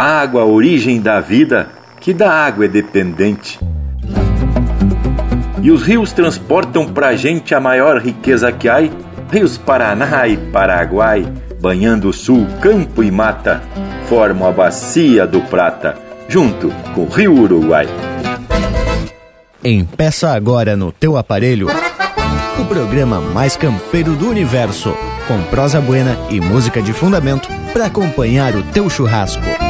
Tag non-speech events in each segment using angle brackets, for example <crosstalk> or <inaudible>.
água, a origem da vida, que da água é dependente. E os rios transportam pra gente a maior riqueza que há, rios Paraná e Paraguai, banhando o sul, campo e mata, formam a bacia do Prata, junto com o rio Uruguai. Empeça agora no teu aparelho o programa mais campeiro do universo, com prosa buena e música de fundamento para acompanhar o teu churrasco.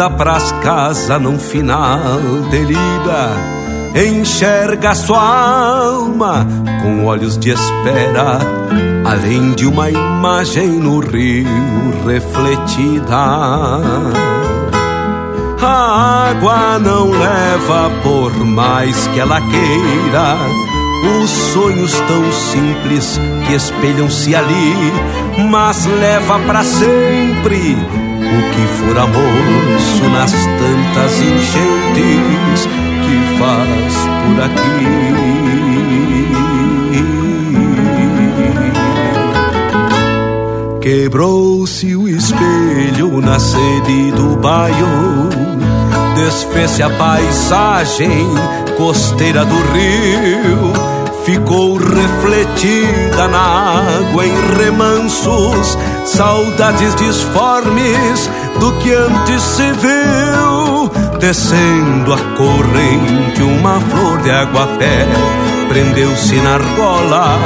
Volta pras casas num final de lida, enxerga sua alma com olhos de espera, além de uma imagem no rio refletida. A água não leva por mais que ela queira os sonhos tão simples que espelham-se ali, mas leva para sempre o que for amor nas tantas enchentes que faz por aqui. Quebrou-se o espelho na sede do bairro, desfez-se a paisagem costeira do rio ficou refletida na água em remansos, saudades disformes do que antes se viu, descendo a corrente uma flor de água pé, prendeu-se na argola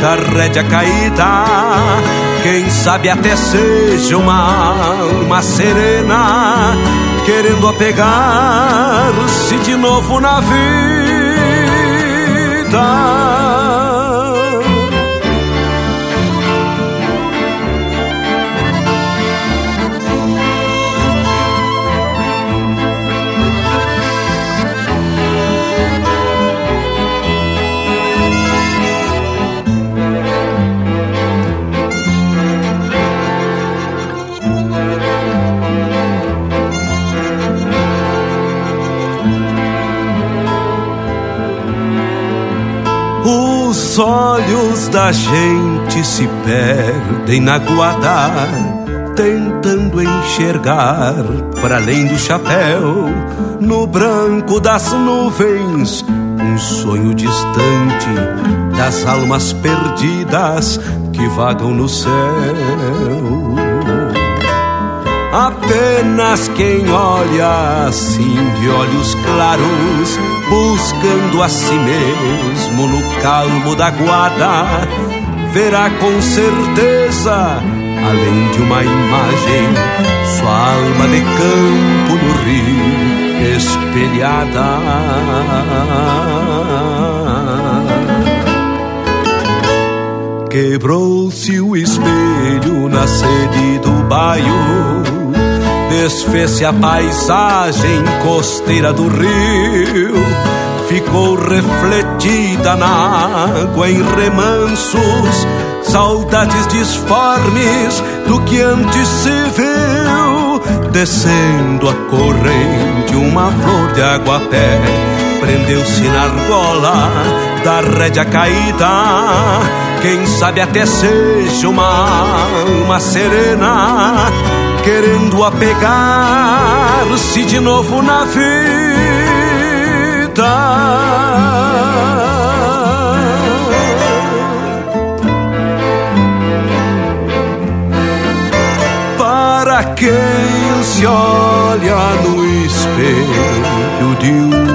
da rédea caída. Quem sabe até seja uma alma serena, querendo apegar-se de novo na vida. Os olhos da gente se perdem na guarda, tentando enxergar para além do chapéu, no branco das nuvens, um sonho distante das almas perdidas que vagam no céu. Apenas quem olha assim de olhos claros, buscando a si mesmo no calmo da guarda, verá com certeza, além de uma imagem, sua alma de campo no rio espelhada. Quebrou-se o espelho na sede do bairro desfez-se a paisagem costeira do rio, ficou refletida na água em remansos, saudades disformes do que antes se viu, descendo a corrente uma flor de água pé, prendeu-se na argola da rédea caída, quem sabe até seja uma alma serena querendo apegar pôr-se de novo na vida. quem se olha no espelho de um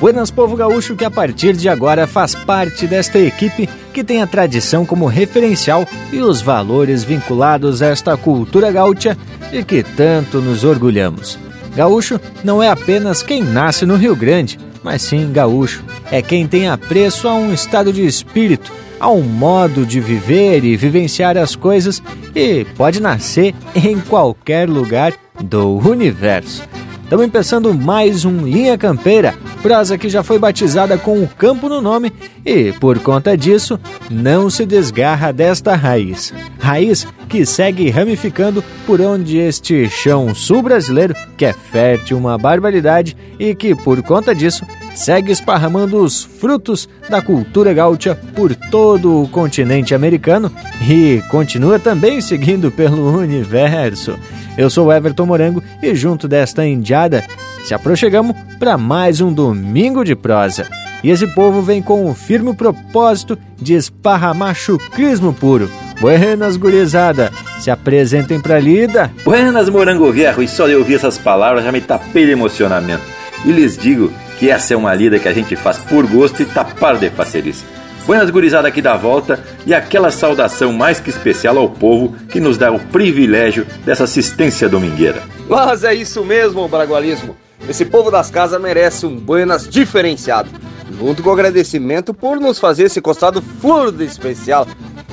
Buenas Povo Gaúcho, que a partir de agora faz parte desta equipe que tem a tradição como referencial e os valores vinculados a esta cultura gaúcha e que tanto nos orgulhamos. Gaúcho não é apenas quem nasce no Rio Grande, mas sim gaúcho. É quem tem apreço a um estado de espírito, a um modo de viver e vivenciar as coisas e pode nascer em qualquer lugar do universo. Estamos começando mais um Linha Campeira, prosa que já foi batizada com o campo no nome e, por conta disso, não se desgarra desta raiz. Raiz que segue ramificando por onde este chão sul brasileiro, que é fértil uma barbaridade e que, por conta disso, segue esparramando os frutos da cultura gaúcha por todo o continente americano e continua também seguindo pelo universo. Eu sou Everton Morango e junto desta indiada se aproximamos para mais um domingo de prosa. E esse povo vem com o firme propósito de esparramar chucrismo puro. Buenas, gurizada! Se apresentem pra lida! Buenas, morango viejo! E só de ouvir essas palavras já me tapei de emocionamento. E lhes digo que essa é uma lida que a gente faz por gosto e tapar de facerice. Buenas gurizada aqui da volta e aquela saudação mais que especial ao povo que nos dá o privilégio dessa assistência domingueira. Mas é isso mesmo, Bragualismo. Esse povo das casas merece um buenas diferenciado. Junto com agradecimento por nos fazer esse costado flor de especial.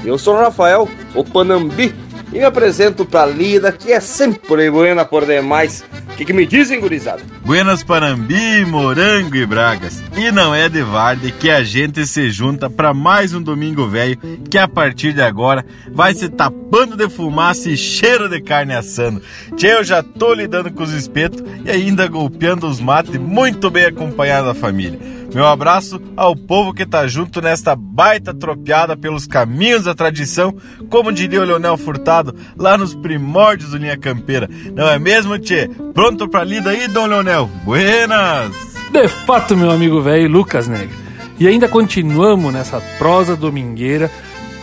Eu sou o Rafael, o Panambi, e me apresento pra Lida, que é sempre buena por demais. O que, que, me dizem, gurizada? Buenas Panambi, Morango e Bragas. E não é de Varde que a gente se junta para mais um Domingo Velho, que a partir de agora vai se tapando de fumaça e cheiro de carne assando. Tchê, eu já tô lidando com os espetos e ainda golpeando os mates, muito bem acompanhado da família. Meu abraço ao povo que tá junto nesta baita tropeada pelos caminhos da tradição, como diria o Leonel Furtado, lá nos primórdios do Linha Campeira. Não é mesmo, Tchê? Pronto pra lida aí, Dom Leonel? Buenas! De fato, meu amigo velho Lucas Negre. E ainda continuamos nessa prosa domingueira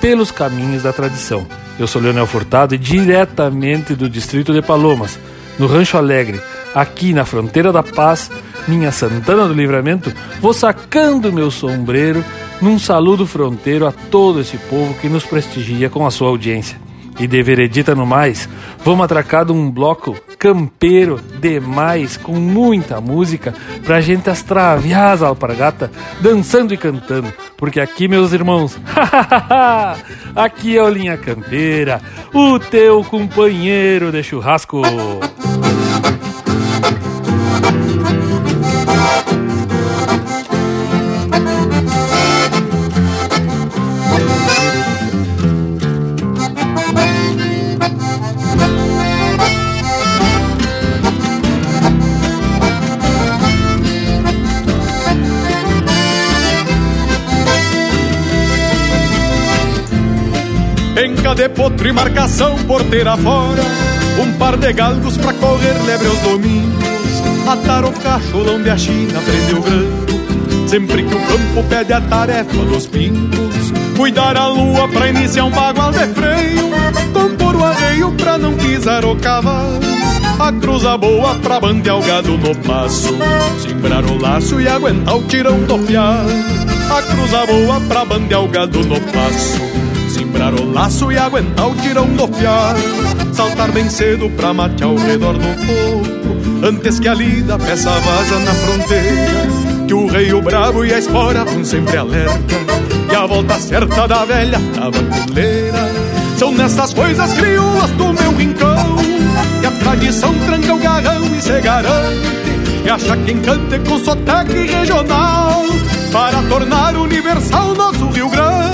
pelos caminhos da tradição. Eu sou Leonel Furtado e diretamente do distrito de Palomas, no Rancho Alegre, aqui na fronteira da paz, minha Santana do Livramento, vou sacando meu sombreiro num saludo fronteiro a todo esse povo que nos prestigia com a sua audiência. E de veredita no mais, vamos atracar de um bloco campeiro demais, com muita música, pra gente astraviar as alpargatas, dançando e cantando. Porque aqui, meus irmãos, <laughs> aqui é o Linha Campeira, o teu companheiro de churrasco. De potro e marcação porteira fora Um par de galgos pra correr lebre aos domingos Atar o cacholão de a China prendeu grando. Sempre que o campo pede a tarefa dos pingos Cuidar a lua pra iniciar um bagual de freio. Compor o arreio pra não pisar o cavalo a cruza boa pra bandear o gado no passo. Simbrar o laço e aguentar o tirão do piar A cruza boa pra bandear o gado no passo Simbrar o laço e aguentar o tirão do piar. Saltar bem cedo pra matear ao redor do fogo Antes que a lida peça vaza na fronteira. Que o rei, o bravo e a espora vão sempre alerta. E a volta certa da velha tabaculeira São nessas coisas crioulas do meu rincão Que a tradição tranca o garrão e se garante E acha quem cante com sotaque regional Para tornar universal nosso Rio Grande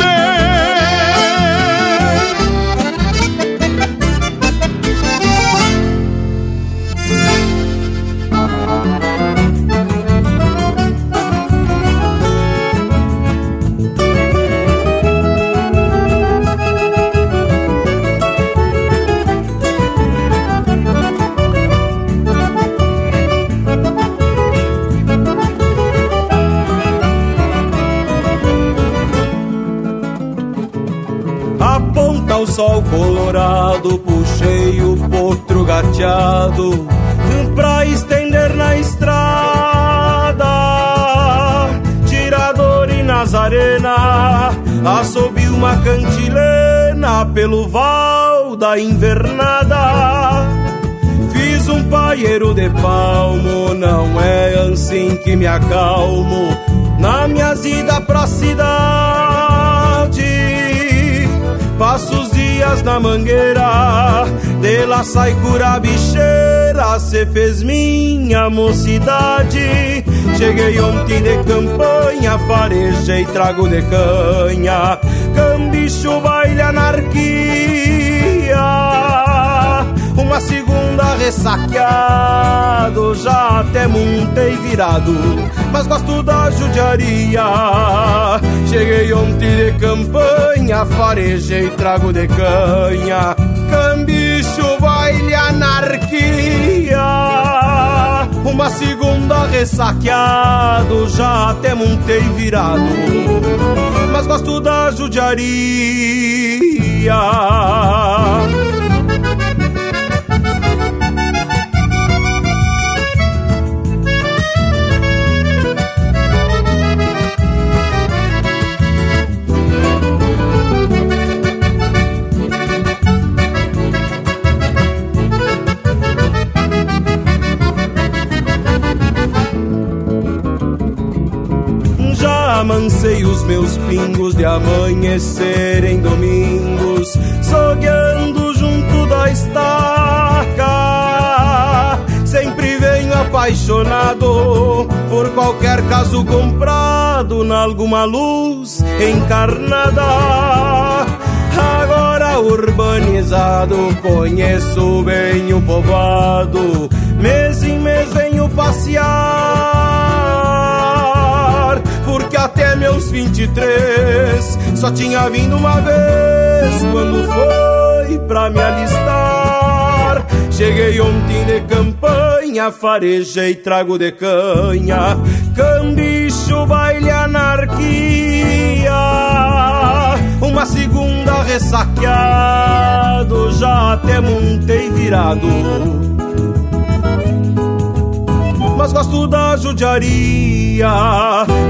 o sol colorado, puxei o potro gateado pra estender na estrada. Tirador e Nazarena, assobi uma cantilena pelo val da invernada. Fiz um paieiro de palmo, não é assim que me acalmo na minha ida pra cidade. Passo os dias na mangueira, de lá sai cura bicheira, cê fez minha mocidade. Cheguei ontem de campanha, farejei trago de canha, cambicho baile anarquia. Uma segunda ressaqueado, já até montei virado, mas gosto da judiaria. Cheguei ontem de campanha, farejei trago de canha, cambicho, baile, anarquia. Uma segunda ressaqueado, já até montei virado, mas gosto da judiaria. Amancei os meus pingos de amanhecer em domingos, sogueando junto da estaca. Sempre venho apaixonado por qualquer caso comprado na alguma luz encarnada. Agora urbanizado, conheço bem o povoado, mês em mês venho passear porque até meus 23 só tinha vindo uma vez quando foi pra me alistar. Cheguei ontem de campanha, farejei trago de canha, cambicho, baile, anarquia. uma segunda ressaqueado, já até montei virado. Mas gosto da judiaria.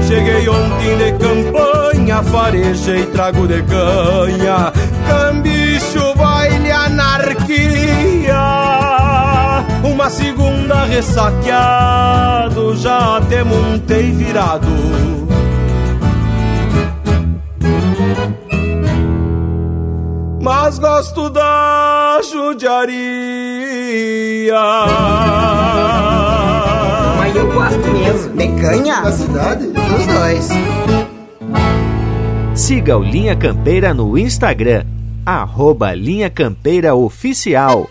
Cheguei ontem de campanha, farejei trago de canha. Cambicho, baile, anarquia. Uma segunda ressaqueado, já até montei virado. mas gosto da judiaria. Mas eu gosto mesmo. De canha? Da cidade? Dos dois. Siga o Linha Campeira no Instagram, arroba Linha Campeira Oficial.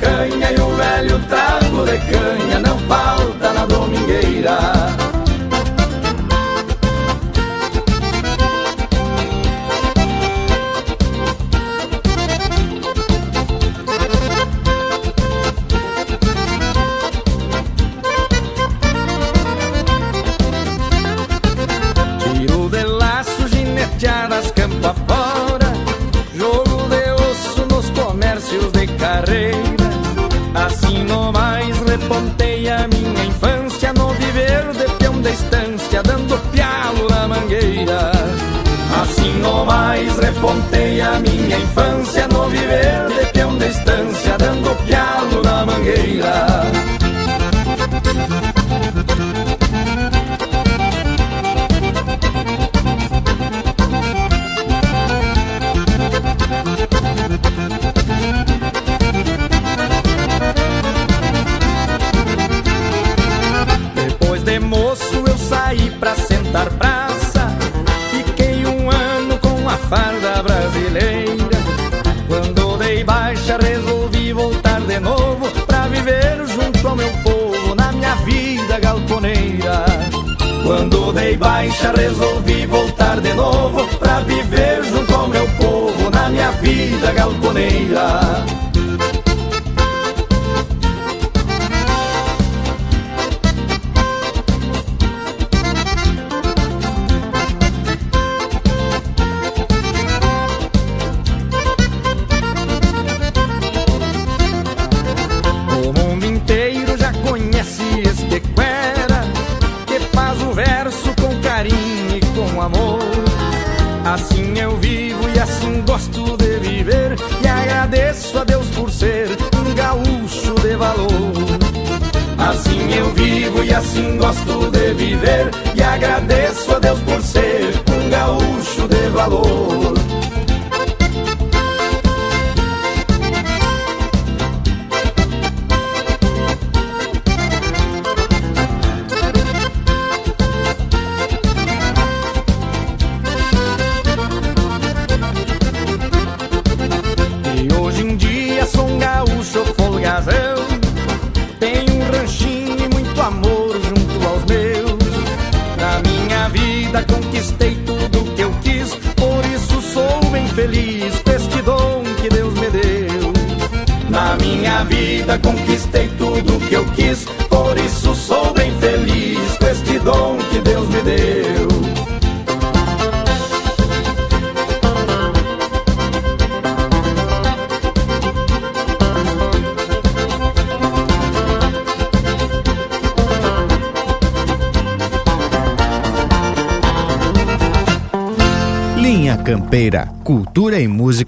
Canha e o velho trago de canha não falta na domingueira.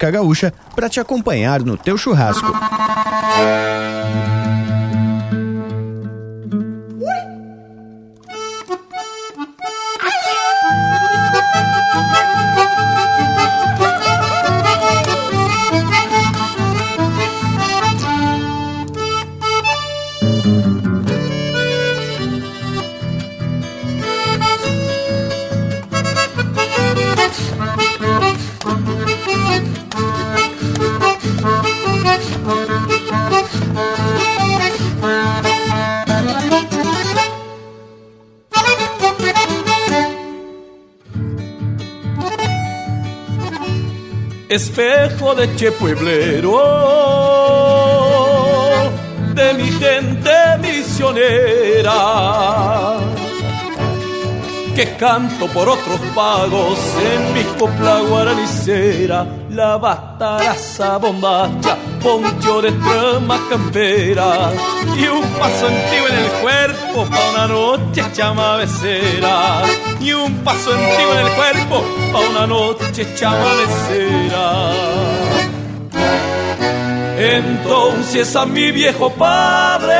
Gaúcha para te acompanhar no teu churrasco. De che pueblero, de mi gente misionera, que canto por otros pagos en mi copla guaranicera, la bataraza bombacha, poncho de trama campera y un paso antiguo en el cuerpo pa' una noche chamavecera y un paso antiguo en el cuerpo pa' una noche chamavecera. Entonces a mi viejo padre,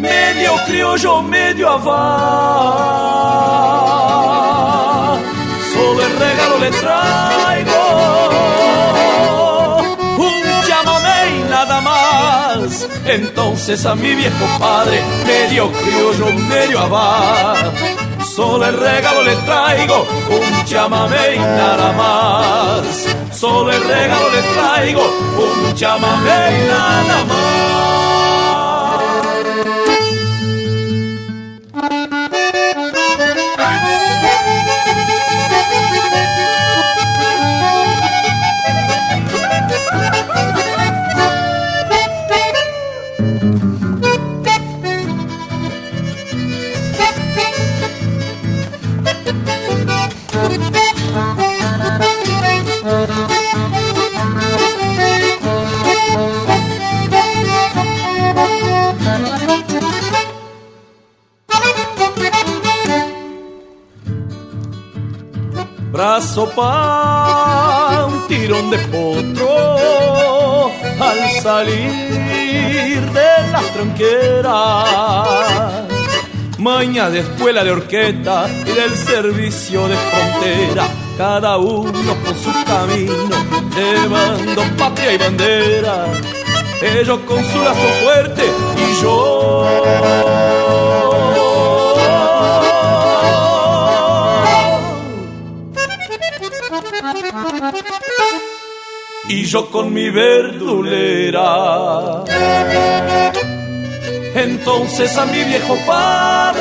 medio criollo, medio avá, solo el regalo le traigo un chamamé y nada más. Entonces a mi viejo padre, medio criollo, medio avá, solo el regalo le traigo un chamamé y nada más. Solo el regalo le traigo un chamamé y nada brazo la tranquera. Maña de escuela de orquesta y del servicio de frontera, cada uno por su camino, llevando patria y bandera. Ellos con su lazo fuerte y yo y yo con mi verdulera. Entonces a mi viejo padre,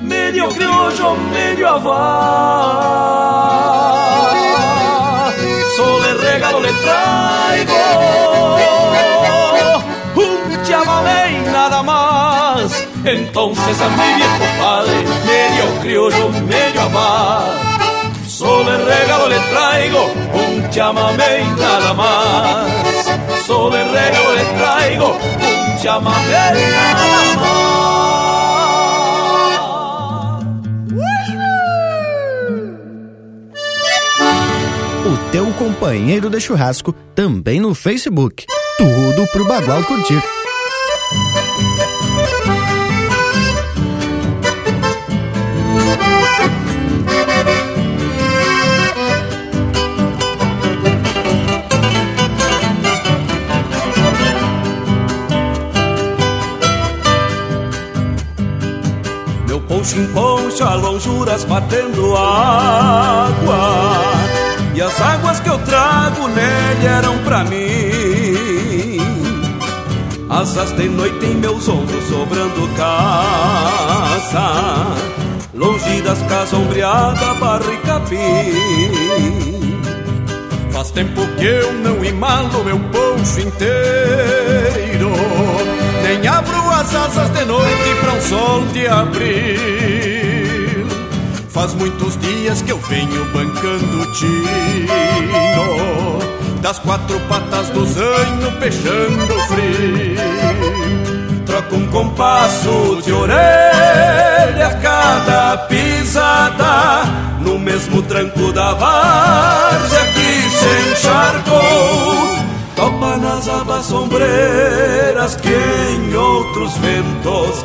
medio criollo, medio avá, solo el regalo le traigo un chamamé y nada más. Entonces a mi viejo padre, medio criollo, medio avá, Solo el regalo le traigo un chamamé y nada más. Solo el regalo le traigo un chamamé y nada O teu companheiro de churrasco também no Facebook. Tudo pro Bagual curtir. Batendo água. E as águas que eu trago nele eram pra mim. Asas de noite em meus ombros sobrando casa. Longe das casas ombreadas, barro e capim. Faz tempo que eu não imalo meu poncho inteiro. Nem abro as asas de noite para um sol de abril Faz muitos dias que eu venho bancando tino. Das quatro patas do zanho peixando frio. Troco um compasso de orelha a cada pisada. No mesmo tranco da várzea que se encharcou. Topa nas abas sombreiras que em outros ventos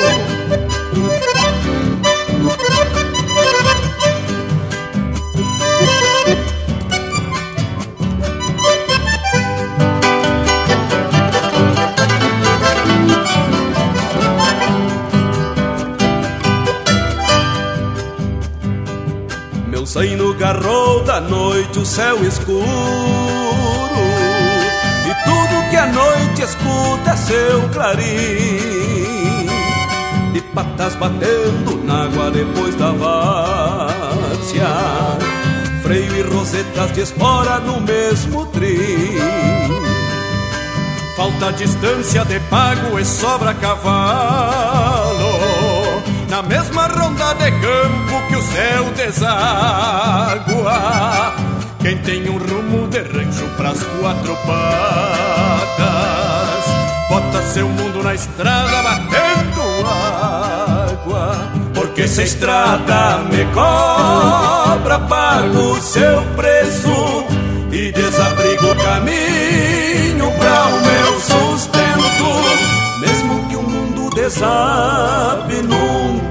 Dança no garrou da noite o céu escuro E tudo que a noite escuta é seu clarim. De patas batendo na água depois da várzea Freio e rosetas de espora no mesmo trim. Falta distância de pago e sobra cavalo Na mesma de campo que o céu deságua Quem tem um rumo de rancho pras quatro patas Bota seu mundo na estrada batendo água Porque se a estrada me cobra Pago seu preço e desabrigo o caminho para o meu sustento. Mesmo que o mundo desabe feio,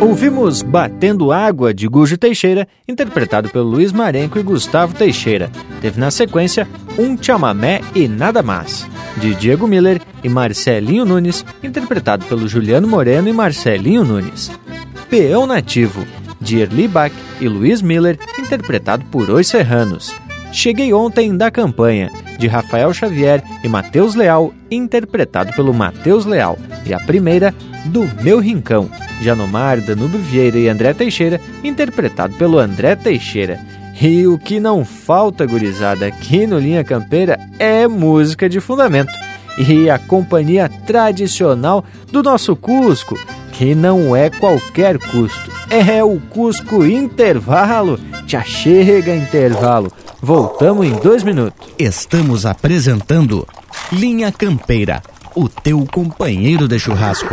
Ouvimos Batendo Água de Gujo Teixeira, interpretado pelo Luiz Marenco e Gustavo Teixeira. Teve na sequência Um Chamamé e Nada Mais, de Diego Miller e Marcelinho Nunes, interpretado pelo Juliano Moreno e Marcelinho Nunes. Peão Nativo, de Erli Bach e Luiz Miller, interpretado por Os Serranos. Cheguei Ontem da Campanha, de Rafael Xavier e Matheus Leal, interpretado pelo Matheus Leal. E a primeira, Do Meu Rincão, de Anomar, Danube Vieira e André Teixeira, interpretado pelo André Teixeira. E o que não falta, gurizada, aqui no Linha Campeira é música de fundamento. E a companhia tradicional do nosso Cusco, que não é qualquer custo, é o Cusco Intervalo. Já chega intervalo. Voltamos em dois minutos. Estamos apresentando Linha Campeira, o teu companheiro de churrasco.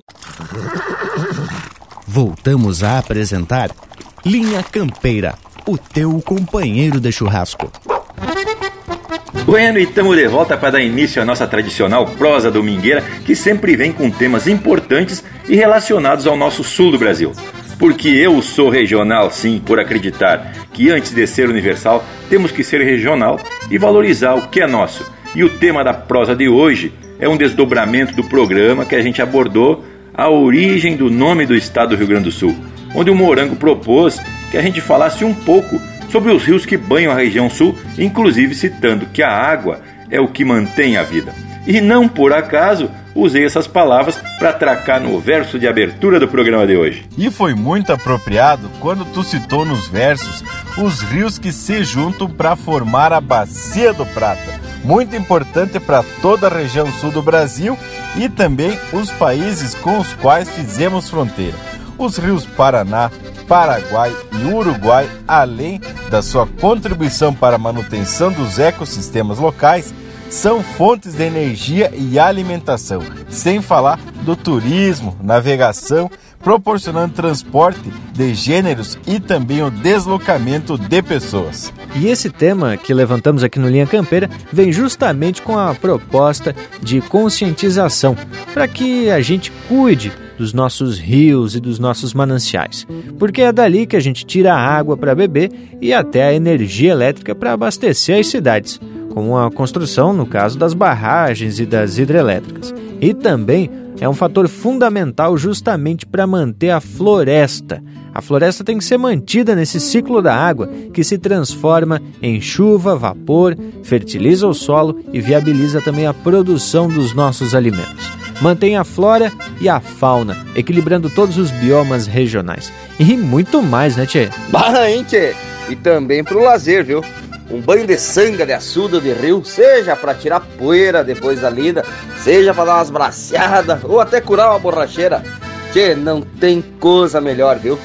Voltamos a apresentar Linha Campeira, o teu companheiro de churrasco. Bueno, e estamos de volta para dar início à nossa tradicional prosa domingueira, que sempre vem com temas importantes e relacionados ao nosso sul do Brasil. Porque eu sou regional, sim, por acreditar que antes de ser universal, temos que ser regional e valorizar o que é nosso. E o tema da prosa de hoje é um desdobramento do programa que a gente abordou a origem do nome do estado do Rio Grande do Sul, onde o Morango propôs que a gente falasse um pouco sobre os rios que banham a região sul, inclusive citando que a água é o que mantém a vida. E não por acaso usei essas palavras para atracar no verso de abertura do programa de hoje. E foi muito apropriado quando tu citou nos versos os rios que se juntam para formar a Bacia do Prata, muito importante para toda a região sul do Brasil e também os países com os quais fizemos fronteira. Os rios Paraná, Paraguai e Uruguai, além da sua contribuição para a manutenção dos ecossistemas locais, são fontes de energia e alimentação, sem falar do turismo, navegação, proporcionando transporte de gêneros e também o deslocamento de pessoas. E esse tema que levantamos aqui no Linha Campeira vem justamente com a proposta de conscientização para que a gente cuide dos nossos rios e dos nossos mananciais, porque é dali que a gente tira a água para beber e até a energia elétrica para abastecer as cidades como a construção, no caso das barragens e das hidrelétricas. E também é um fator fundamental justamente para manter a floresta, A floresta tem que ser mantida nesse ciclo da água, que se transforma em chuva, vapor, fertiliza o solo e viabiliza também a produção dos nossos alimentos. Mantém a flora e a fauna, equilibrando todos os biomas regionais. E muito mais, né, Tchê? Bah, hein, Tchê? E também pro lazer, viu? Um banho de sanga, de açuda, de rio, seja para tirar poeira depois da lida, seja para dar umas braceadas ou até curar uma borracheira. Tchê, não tem coisa melhor, viu?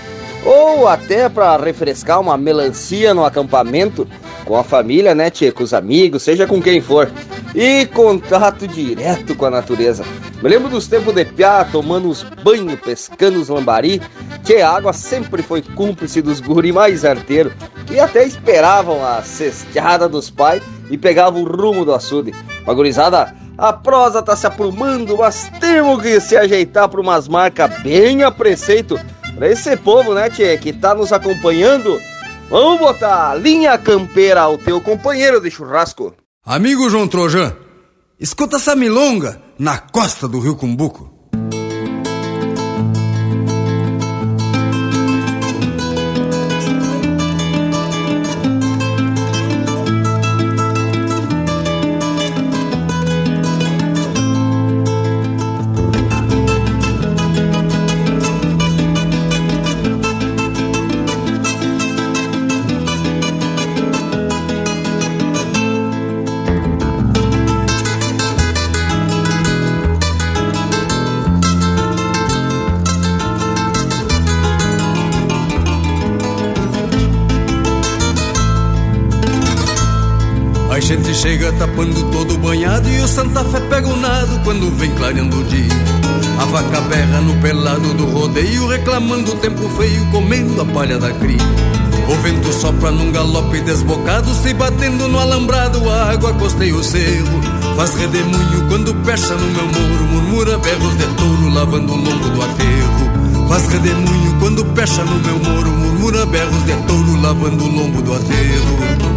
Ou até para refrescar uma melancia no acampamento com a família, né, tchê? Com os amigos, seja com quem for. E contato direto com a natureza. Me lembro dos tempos de piá, tomando uns banhos, pescando os lambari, que a água sempre foi cúmplice dos guri mais arteiros, que até esperavam a cesteada dos pais e pegavam o rumo do açude. Uma gurizada, a prosa tá se aprumando, mas temos que se ajeitar para umas marcas bem a preceito para esse povo, né, tchê, que tá nos acompanhando. Vamos botar linha campeira ao teu companheiro de churrasco. Amigo João Trojan, escuta essa milonga na costa do Rio Cumbuco. Santa Fé pega o nado quando vem clareando o dia. A vaca berra no pelado do rodeio, reclamando o tempo feio, comendo a palha da cria. O vento sopra num galope desbocado, se batendo no alambrado, a água costeia o cerro. Faz redemoinho quando pecha no meu muro, murmura berros de touro, lavando o lombo do aterro. Faz redemoinho quando pecha no meu muro, murmura berros de touro, lavando o lombo do aterro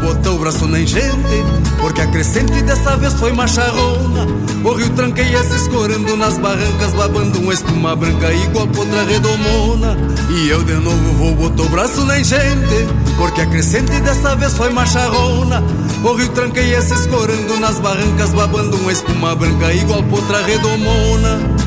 botou o braço na enchente Porque a crescente dessa vez foi macharrona. O rio tranqueia se escorando nas barrancas Babando uma espuma branca igual contra redomona. E eu de novo vou botar o braço na enchente Porque a crescente dessa vez foi macharrona. O rio tranqueia se escorando nas barrancas Babando uma espuma branca igual contra redomona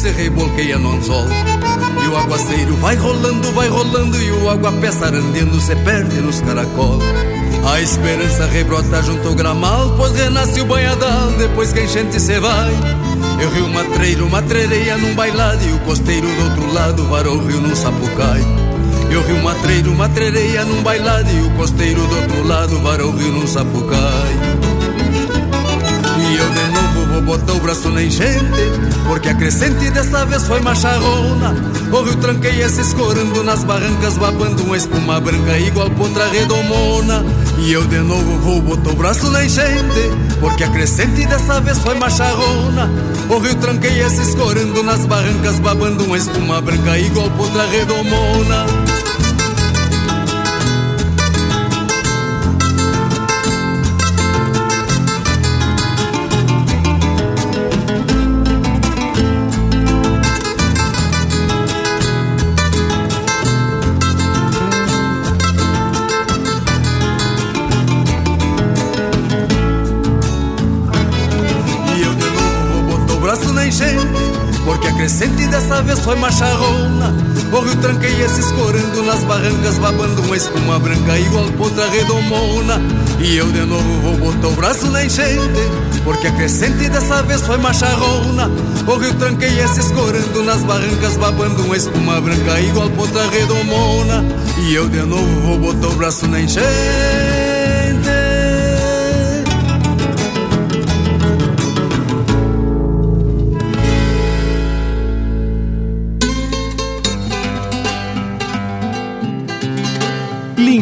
se rebolqueia no anzol. E o aguaceiro vai rolando, vai rolando E o aguapé sarandendo se perde nos caracol. A esperança rebrota junto ao gramal Pois renasce o banhadal depois que a enchente se vai. Eu rio matreiro, matreireia num bailado E o costeiro do outro lado varou o rio num sapucai. Eu rio matreiro, matreireia num bailado E o costeiro do outro lado varou o rio num sapucai vou botar o braço na enchente Porque a crescente dessa vez foi macharrona. O rio tranqueia se escorando nas barrancas Babando uma espuma branca igual potra redomona. E eu de novo vou botar o braço na enchente Porque a crescente dessa vez foi macharrona. O rio tranqueia se escorando nas barrancas Babando uma espuma branca igual potra redomona vez foi macharrona. O rio tranqueia se escorando nas barrancas Babando uma espuma branca igual potra redomona. E eu de novo vou botar o braço na enchente Porque a crescente dessa vez foi macharrona. O rio tranqueia se escorando nas barrancas Babando uma espuma branca igual potra redomona. E eu de novo vou botar o braço na enchente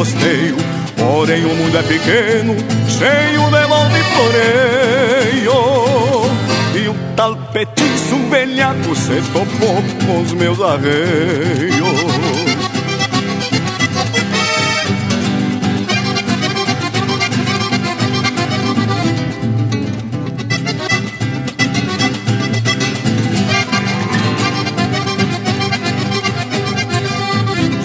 Costeio. Porém o mundo é pequeno, cheio de volta e floreio. E o tal petiço velhaco se topou com os meus arreios.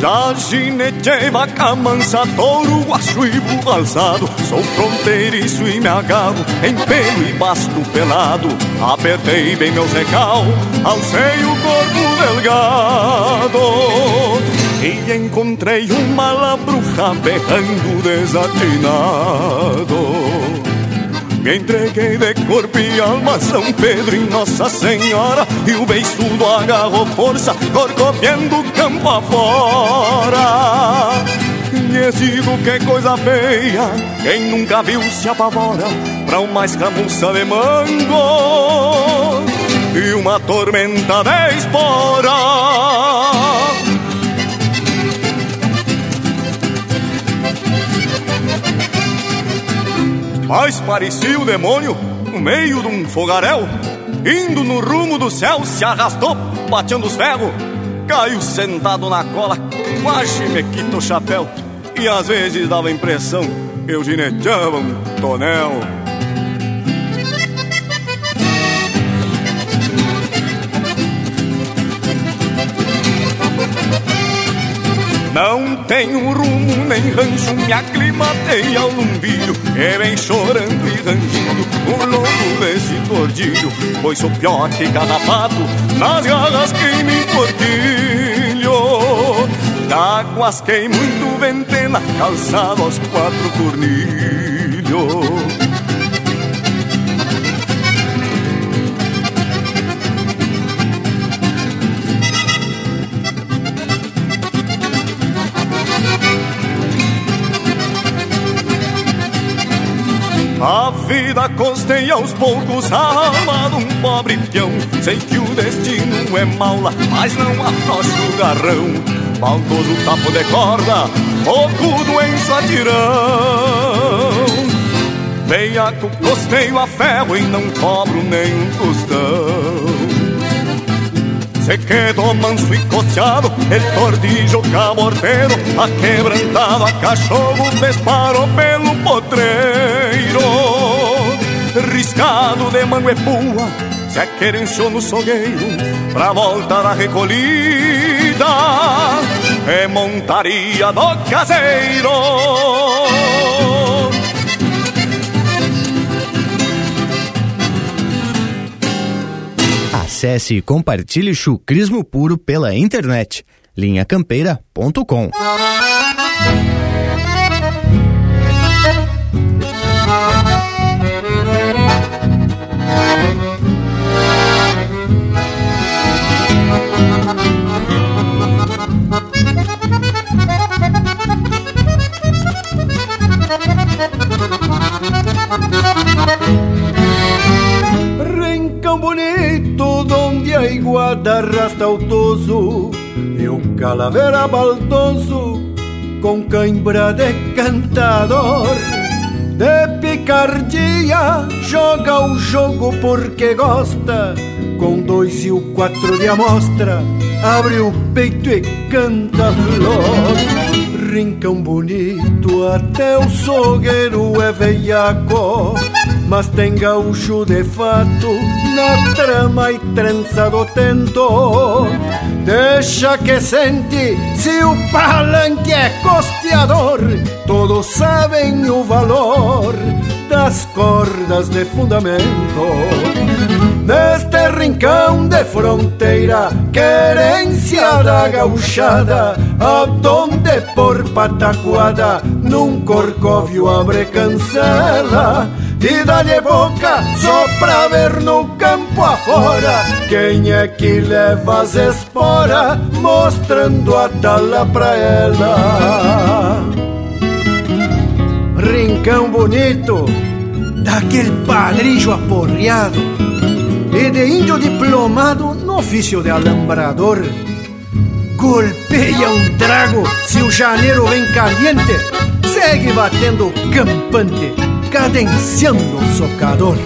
Já ginetei vaca mansa, touro, guacho e burro alçado. Sou fronteiriço e me agarro em pelo e basto pelado. Apertei bem meus recal, alcei o corpo delgado. E encontrei uma labruja berrando desatinado. Me entreguei de corpo e alma São Pedro e Nossa Senhora E o beiçudo agarrou força Corcoviando campo afora. Exigo que coisa feia Quem nunca viu se apavora Pra uma escamuça de mango E uma tormenta de espora. Mas parecia o demônio no meio de um fogaréu, indo no rumo do céu, se arrastou, batendo os ferros, caiu sentado na cola, quase me quita o chapéu, e às vezes dava a impressão eu gineteava um tonel. Não tenho rumo nem rancho, me aclimatei ao lumbilho E vem chorando e rangindo o longo desse tordilho. Pois sou pior que cada pato nas garras que me cordilho D'águas quei muito ventena, calçado aos quatro cornilhos vida costei aos poucos a alma de um pobre peão. Sei que o destino é maula, mas não afrouxa o garrão. Maldoso tapo de corda, oco doença satirão Veiaco costeio a ferro e não cobro nenhum tostão. Se quedou manso e costeado, el tordijo caborteiro, aquebrantado a cachorro, disparou pelo potreiro. Riscado de manguepua, se aquerenciou no sogueiro, pra voltar a recolhida, é montaria do caseiro. Acesse e compartilhe chucrismo puro pela internet. linhacampeira.com bonito donde arrasta o toso E o calavera baldoso com cãibra de cantador. De picardia joga o jogo porque gosta Com dois e o quatro de amostra Abre o peito e canta flor. Rincão bonito até o sogueiro é veiaco mas tem gaúcho de fato na trama e trança do tento. Deixa que sente se o palanque é costeador, todos sabem o valor das cordas de fundamento. Neste rincão de fronteira, querência da gauchada, aonde por pataquada, num corcóvio abre cancela e dá-lhe boca só pra ver no campo afora quem é que leva as esporas mostrando a tala pra ela. Rincão bonito daquele padrilho aporreado e de índio diplomado no ofício de alambrador. Golpeia um trago se o janeiro vem caliente, segue batendo campante, cadenciando socador.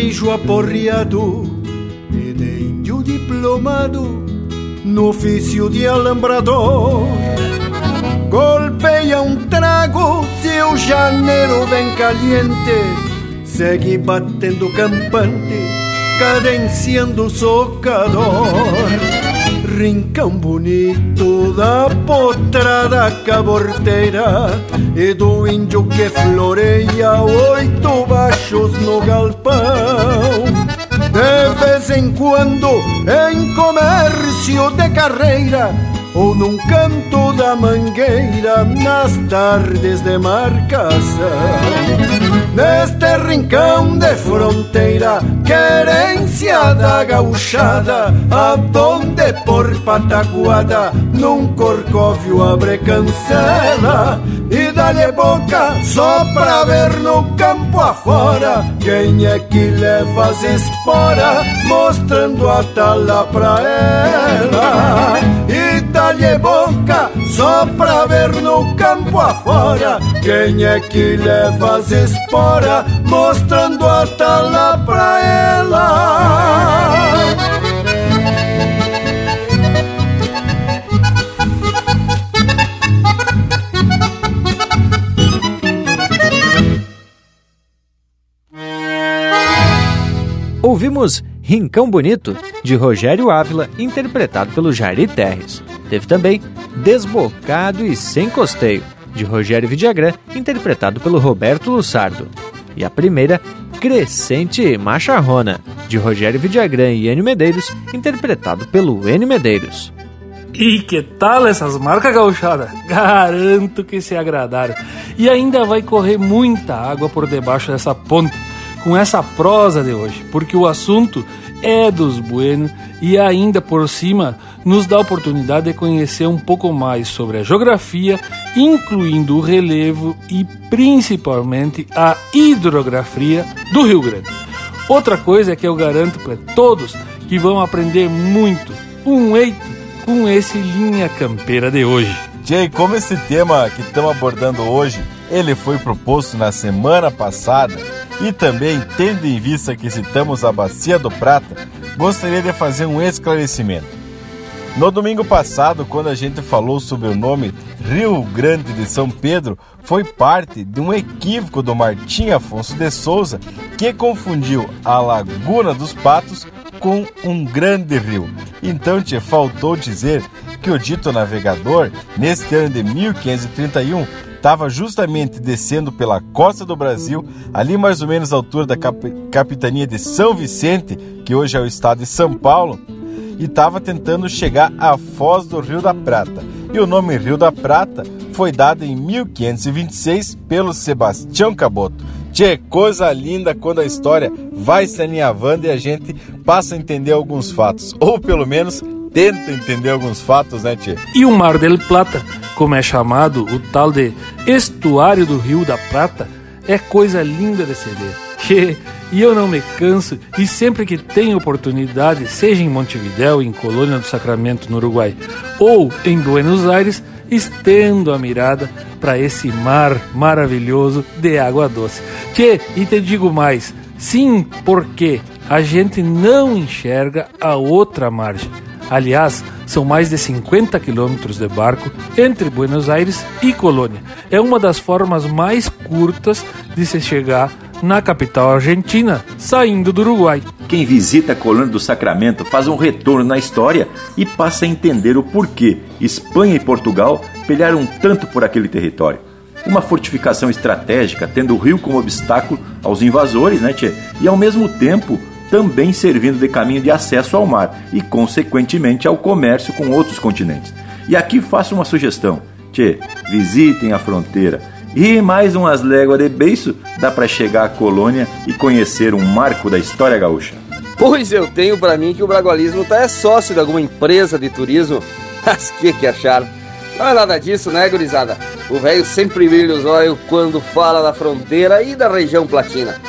Padrillo aporreado e de índio diplomado no ofício de alambrador. Golpeia um trago se o janeiro vem caliente, segue batendo campante, cadenciando o socador rincão bonito da potrada caborteira e do índio que floreia oito baixos no galpão. De vez em quando, em comércio de carreira, ou num canto da mangueira nas tardes de marcação. Neste rincão de fronteira, querência da gauchada, aonde por pataguada, num corcóvio abre cancela e dá-lhe boca só pra ver no campo afora quem é que leva as esporas, mostrando a tala pra ela. E dá-lhe boca só pra ver no campo afora quem é que leva as esporas, mostrando a tala pra ela. Ouvimos Rincão Bonito, de Rogério Ávila, interpretado pelo Jairi Terres. Teve também Desbocado e Sem Costeio, de Rogério Vidagrã, interpretado pelo Roberto Lussardo. E a primeira, Crescente Macharrona, de Rogério Vidagrã e Enio Medeiros, interpretado pelo Enio Medeiros. E que tal essas marcas gauchada? <laughs> Garanto que se agradaram. E ainda vai correr muita água por debaixo dessa ponte com essa prosa de hoje, porque o assunto é dos Bueno e ainda por cima nos dá a oportunidade de conhecer um pouco mais sobre a geografia, incluindo o relevo e principalmente a hidrografia do Rio Grande. Outra coisa que eu garanto para todos que vão aprender muito, um eito, com esse linha campeira de hoje. Jay, como esse tema que estamos abordando hoje, ele foi proposto na semana passada e também, tendo em vista que citamos a Bacia do Prata, gostaria de fazer um esclarecimento. No domingo passado, quando a gente falou sobre o nome Rio Grande de São Pedro, foi parte de um equívoco do Martim Afonso de Souza que confundiu a Laguna dos Patos com um grande rio. Então te faltou dizer que o dito navegador, neste ano de 1531, estava justamente descendo pela costa do Brasil, ali mais ou menos à altura da cap capitania de São Vicente, que hoje é o estado de São Paulo, e estava tentando chegar à foz do Rio da Prata. E o nome Rio da Prata foi dado em 1526 pelo Sebastião Caboto. Tchê, coisa linda quando a história vai se alinhavando e a gente passa a entender alguns fatos, ou pelo menos tenta entender alguns fatos, né, Tchê? E o Mar del Plata, como é chamado, o tal de estuário do Rio da Prata, é coisa linda de se ver. e eu não me canso e sempre que tenho oportunidade, seja em Montevidéu, em Colônia do Sacramento, no Uruguai, ou em Buenos Aires, estendo a mirada para esse mar maravilhoso de água doce. Tchê, e te digo mais, sim, porque a gente não enxerga a outra margem Aliás, são mais de 50 quilômetros de barco entre Buenos Aires e Colônia. É uma das formas mais curtas de se chegar na capital argentina, saindo do Uruguai. Quem visita a Colônia do Sacramento faz um retorno na história e passa a entender o porquê Espanha e Portugal pelearam tanto por aquele território. Uma fortificação estratégica, tendo o rio como obstáculo aos invasores, né, tchê? E ao mesmo tempo também servindo de caminho de acesso ao mar e, consequentemente, ao comércio com outros continentes. E aqui faço uma sugestão: Tchê, visitem a fronteira. E mais umas léguas de beiço dá para chegar à colônia e conhecer um marco da história gaúcha. Pois eu tenho para mim que o Bragualismo tá é sócio de alguma empresa de turismo. <laughs> Mas que que acharam? Não é nada disso, né, gurizada? O velho sempre brilha os olhos quando fala da fronteira e da região platina.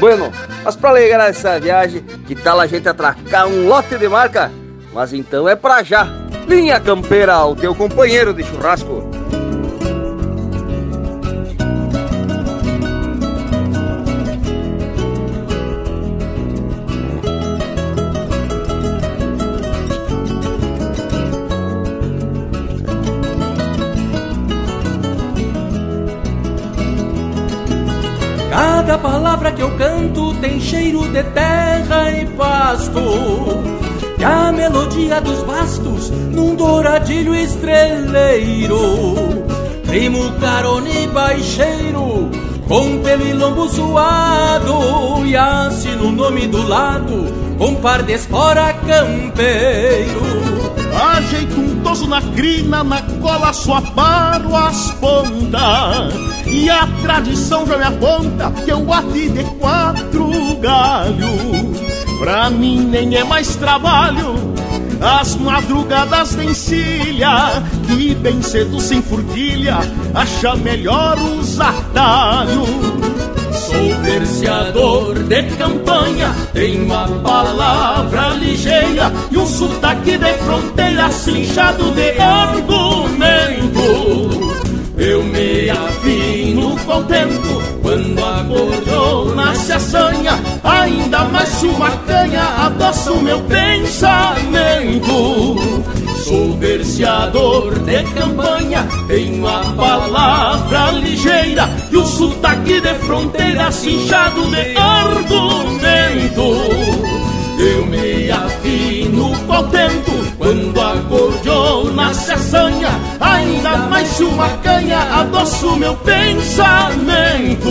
Bueno, mas para alegrar essa viagem, que tal a gente atracar um lote de marca? Mas então é pra já. Linha Campeira, o teu companheiro de churrasco. Tem cheiro de terra e pasto. E a melodia dos bastos num douradilho estreleiro. Primo carone baixeiro, com pelo e lombo suado. E assino o nome do lado, com par de espora campeiro. Ajeito um toso na crina, na cola só paro as pontas. E a tradição já me aponta que eu bati de quatro galhos. Pra mim nem é mais trabalho as madrugadas de encilha. Que bem cedo sem furquilha Acha melhor os atalhos Sou verseador de campanha, tenho uma palavra ligeira e um sotaque de fronteira cinchado de argumento. Eu me afino contento quando a cordona se assanha, ainda mais uma canha adoça o meu pensamento. Sou verseador de campanha, tenho a palavra ligeira e o sotaque de fronteira cinchado de argumento. Eu me afino contento quando a cordiona se assanha, ainda mais uma canha adoça o meu pensamento.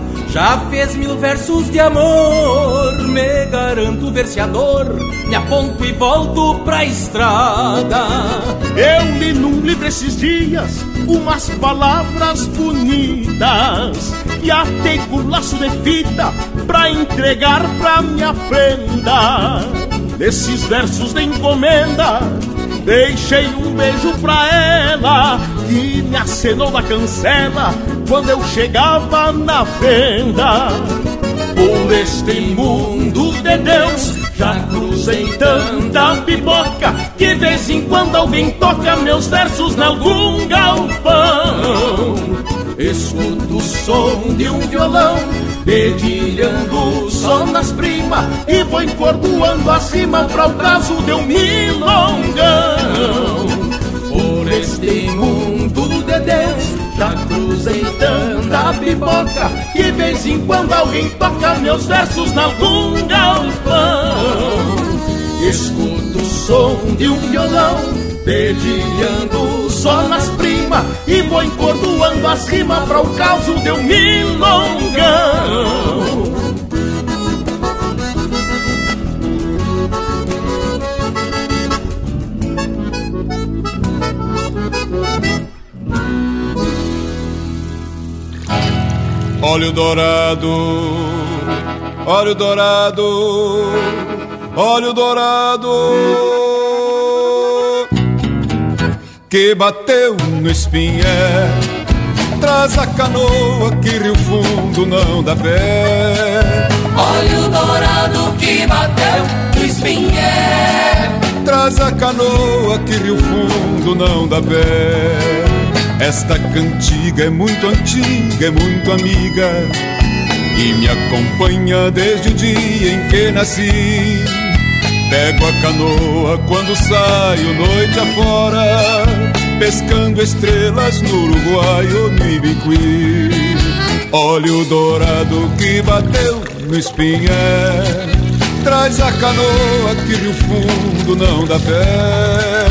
já fez mil versos de amor. Me garanto verseador, me aponto e volto pra estrada. Eu li num livro esses dias umas palavras bonitas e atei com laço de fita pra entregar pra minha prenda. Desses versos de encomenda, deixei um beijo pra ela que me acenou na cancela quando eu chegava na venda. Por este mundo de Deus já cruzei tanta pipoca que de vez em quando alguém toca meus versos em algum galpão. Escuto o som de um violão dedilhando só nas primas e vou encordoando as rimas para o caso de um milongão. Por este mundo de Deus já cruzei tanta pipoca que vez em quando alguém toca meus versos em algum galpão. Escuto o som de um violão dedilhando só nas primas e vou encordoando as rimas para o caso de um milongão. Óleo dourado, óleo dourado, óleo dourado que bateu no espinhé. Traz a canoa que Rio Fundo não dá pé. Óleo dourado que bateu no espinhé. Traz a canoa que Rio Fundo não dá pé. Esta cantiga é muito antiga, é muito amiga e me acompanha desde o dia em que nasci. Pego a canoa quando saio noite afora, pescando estrelas no Uruguai ou no Ibiqui. Olha o dourado que bateu no espinhé, traz a canoa que rio fundo não dá pé.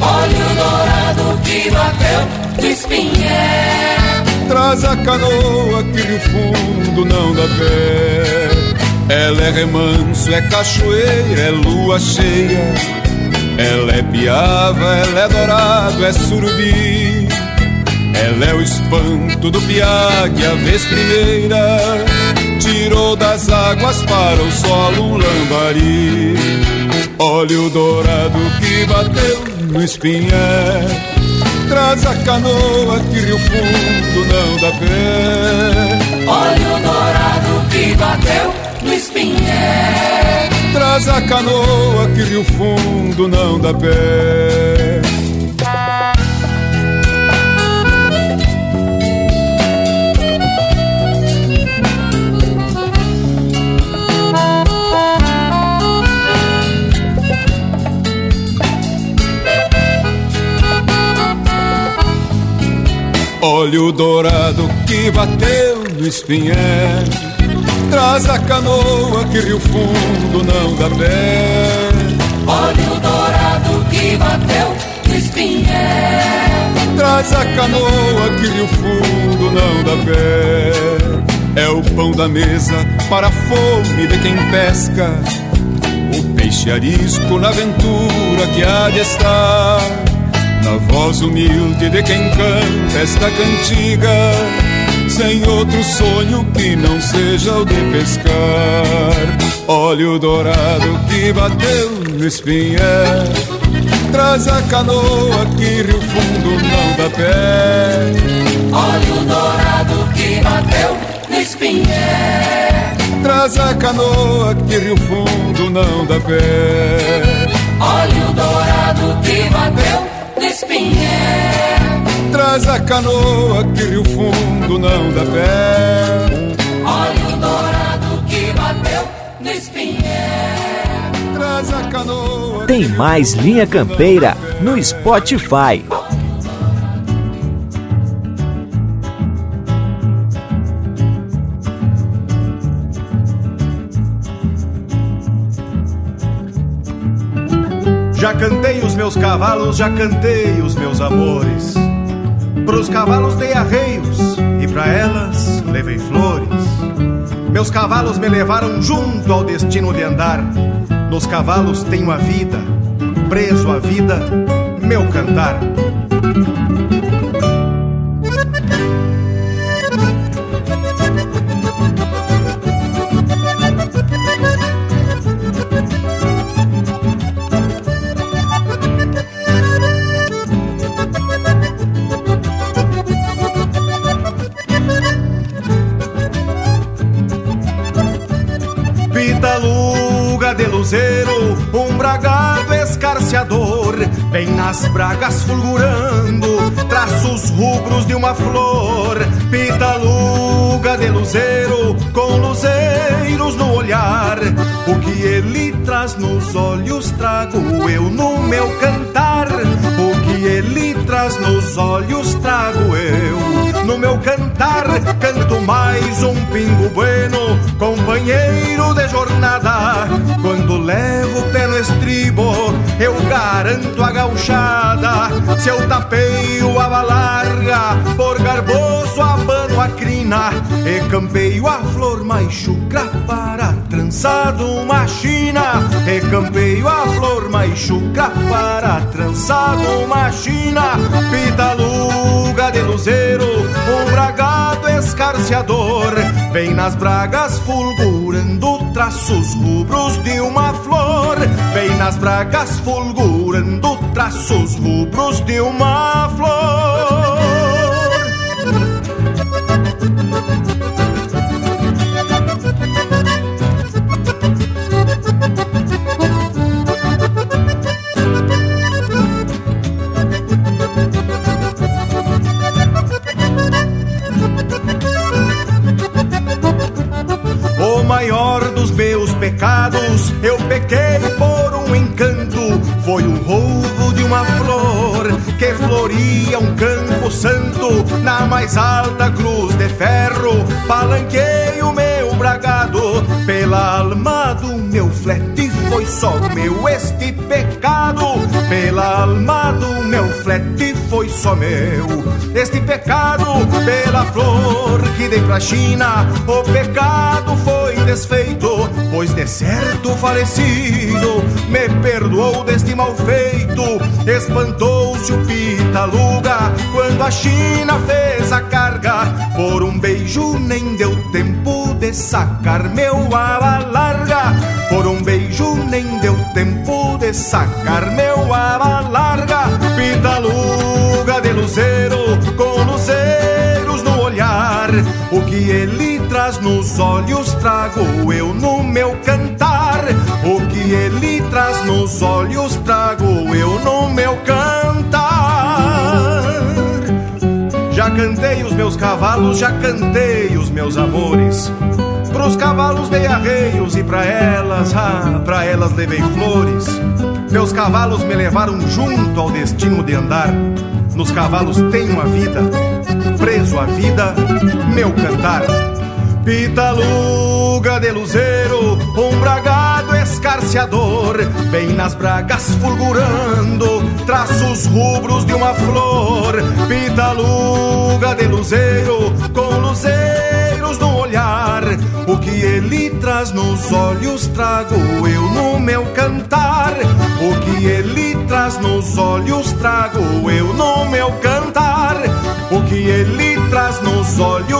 Olha o dourado que bateu espinhé. Traz a canoa que rio fundo não dá pé. Ela é remanso, é cachoeira, é lua cheia. Ela é piava, ela é dourado, é surubi. Ela é o espanto do piague, a vez primeira. Tirou das águas para o solo um lambari. Olha o dourado que bateu no espinhé. Traz a canoa que rio fundo não dá pé. Olha o dourado que bateu no espinhé. Traz a canoa que rio fundo não dá pé. Olha o dourado que bateu no espinhé Traz a canoa que rio fundo não dá pé. Olha o dourado que bateu no espinhé Traz a canoa que rio fundo não dá pé. É o pão da mesa para a fome de quem pesca. O peixe arisco na aventura que há de estar. Na voz humilde de quem canta esta cantiga, sem outro sonho que não seja o de pescar. Olha o dourado que bateu no espinhé, traz a canoa que rio fundo não dá pé. Olha o dourado que bateu no espinhé, traz a canoa que rio fundo não dá pé. Olha o dourado que bateu no espinhé. Traz a canoa que rio fundo não dá pé. Olha o dourado que bateu no espinhé. Traz a canoa. Tem mais linha campeira no Spotify. Já cantei os meus cavalos, já cantei os meus amores. Pros cavalos dei arreios e pra elas levei flores. Meus cavalos me levaram junto ao destino de andar. Nos cavalos tenho a vida, preso a vida, meu cantar. Um bragado escarciador, bem nas bragas fulgurando, traços rubros de uma flor, pitaluga de luzeiro, com luzeiros no olhar. O que ele traz nos olhos trago eu no meu cantar. Nos olhos trago eu no meu cantar. Canto mais um pingo bueno, companheiro de jornada. Quando levo o pé no estribo, eu garanto a gauchada. Se eu tapeio a larga, por garboso abano a crina, e campeio a flor mais chucra para trançado uma china. E campeio a flor mais chucra para trançado uma china. Pitaluga de luzeiro, um bragado escarciador, bem nas bragas fulgurando traços rubros de uma flor, bem nas bragas fulgurando traços rubros de uma flor. O maior dos meus pecados, eu pequei foi o roubo de uma flor que floria um campo santo na mais alta cruz de ferro. Palanquei o meu bragado pela alma do meu flete. Foi só meu este pecado pela alma do meu flete. Foi só meu este pecado pela flor que dei pra China. O pecado foi desfeito, pois de certo falecido me perdoou deste mal feito. Espantou-se o Pitaluga quando a China fez a carga. Por um beijo nem deu tempo de sacar meu aba larga. Por um beijo nem deu tempo de sacar meu aba larga. Pitaluga de luzeiro com luzeiros no olhar. O que ele nos olhos trago eu no meu cantar. O que ele traz nos olhos trago eu no meu cantar. Já cantei os meus cavalos, já cantei os meus amores. Pros cavalos dei arreios e pra elas, ah, pra elas levei flores. Meus cavalos me levaram junto ao destino de andar. Nos cavalos tenho a vida, preso a vida, meu cantar. Pitaluga de luzeiro, um bragado escarciador, bem nas bragas fulgurando, traços rubros de uma flor. Pitaluga de luzeiro, com luzeiros no olhar, o que ele traz nos olhos trago eu no meu cantar. O que ele traz nos olhos trago eu no meu cantar. O que ele traz nos olhos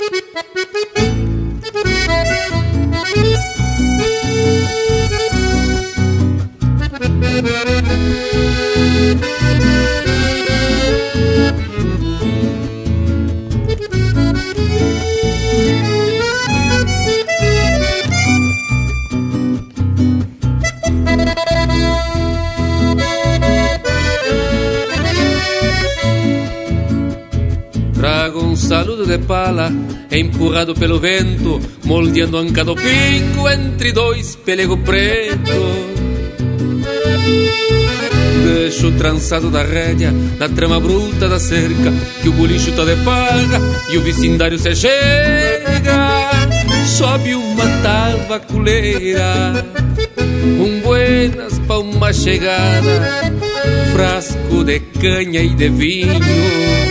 De pala, empurrado pelo vento, moldeando anca do pingo entre dois pelego preto. Deixo o trançado da rédea, na trama bruta da cerca, que o bolicho tá de farra e o vecindário se chega. Sobe uma tabaculeira, um buenas pra uma chegada, frasco de canha e de vinho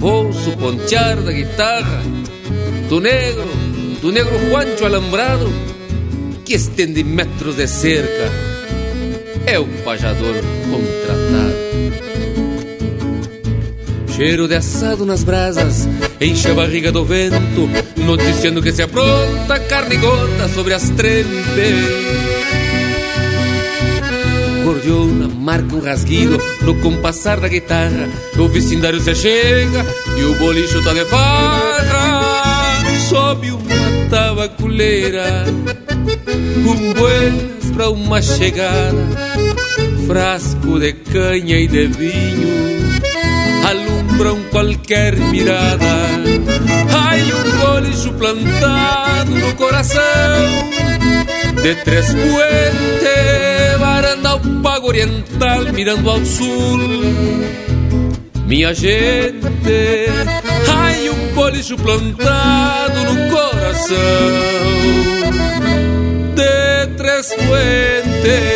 ouço pontear da guitarra do negro, do negro Juancho alambrado que estende metros de cerca. É o pajador contratado. Cheiro de assado nas brasas, enche a barriga do vento, noticiando que se apronta carne gorda sobre as trempes marca um rasguido no compassar da guitarra. O vecindário se chega e o bolicho tá de farra. Sobe uma tabaculeira, um buenas pra uma chegada. Frasco de canha e de vinho alumbram qualquer mirada. Ai, um bolicho plantado no coração de três puentes, varanda oriental mirando ao sul. Minha gente, ai um policho plantado no coração de três puentes.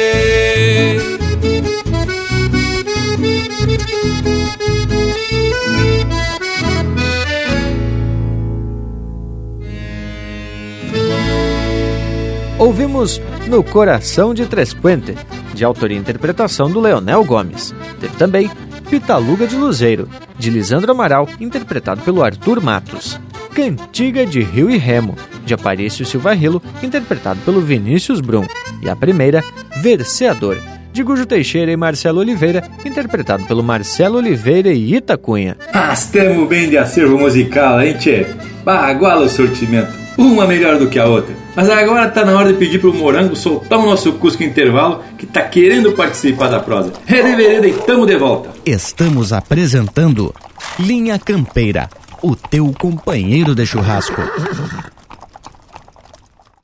Ouvimos No Coração de Trespuente, de autoria e interpretação do Leonel Gomes. Teve também Pitaluga de Luzeiro, de Lisandro Amaral, interpretado pelo Arthur Matos. Cantiga de Rio e Remo, de Aparício Silva Rilo, interpretado pelo Vinícius Brum. E a primeira, Verseador, de Gujo Teixeira e Marcelo Oliveira, interpretado pelo Marcelo Oliveira e Ita Cunha. Ah, estamos bem de acervo musical, hein, tchê? Baguala o sortimento, uma melhor do que a outra. Mas agora tá na hora de pedir pro Morango soltar o nosso Cusco Intervalo, que tá querendo participar da prosa. Rede Vereda e tamo de volta. Estamos apresentando Linha Campeira, o teu companheiro de churrasco.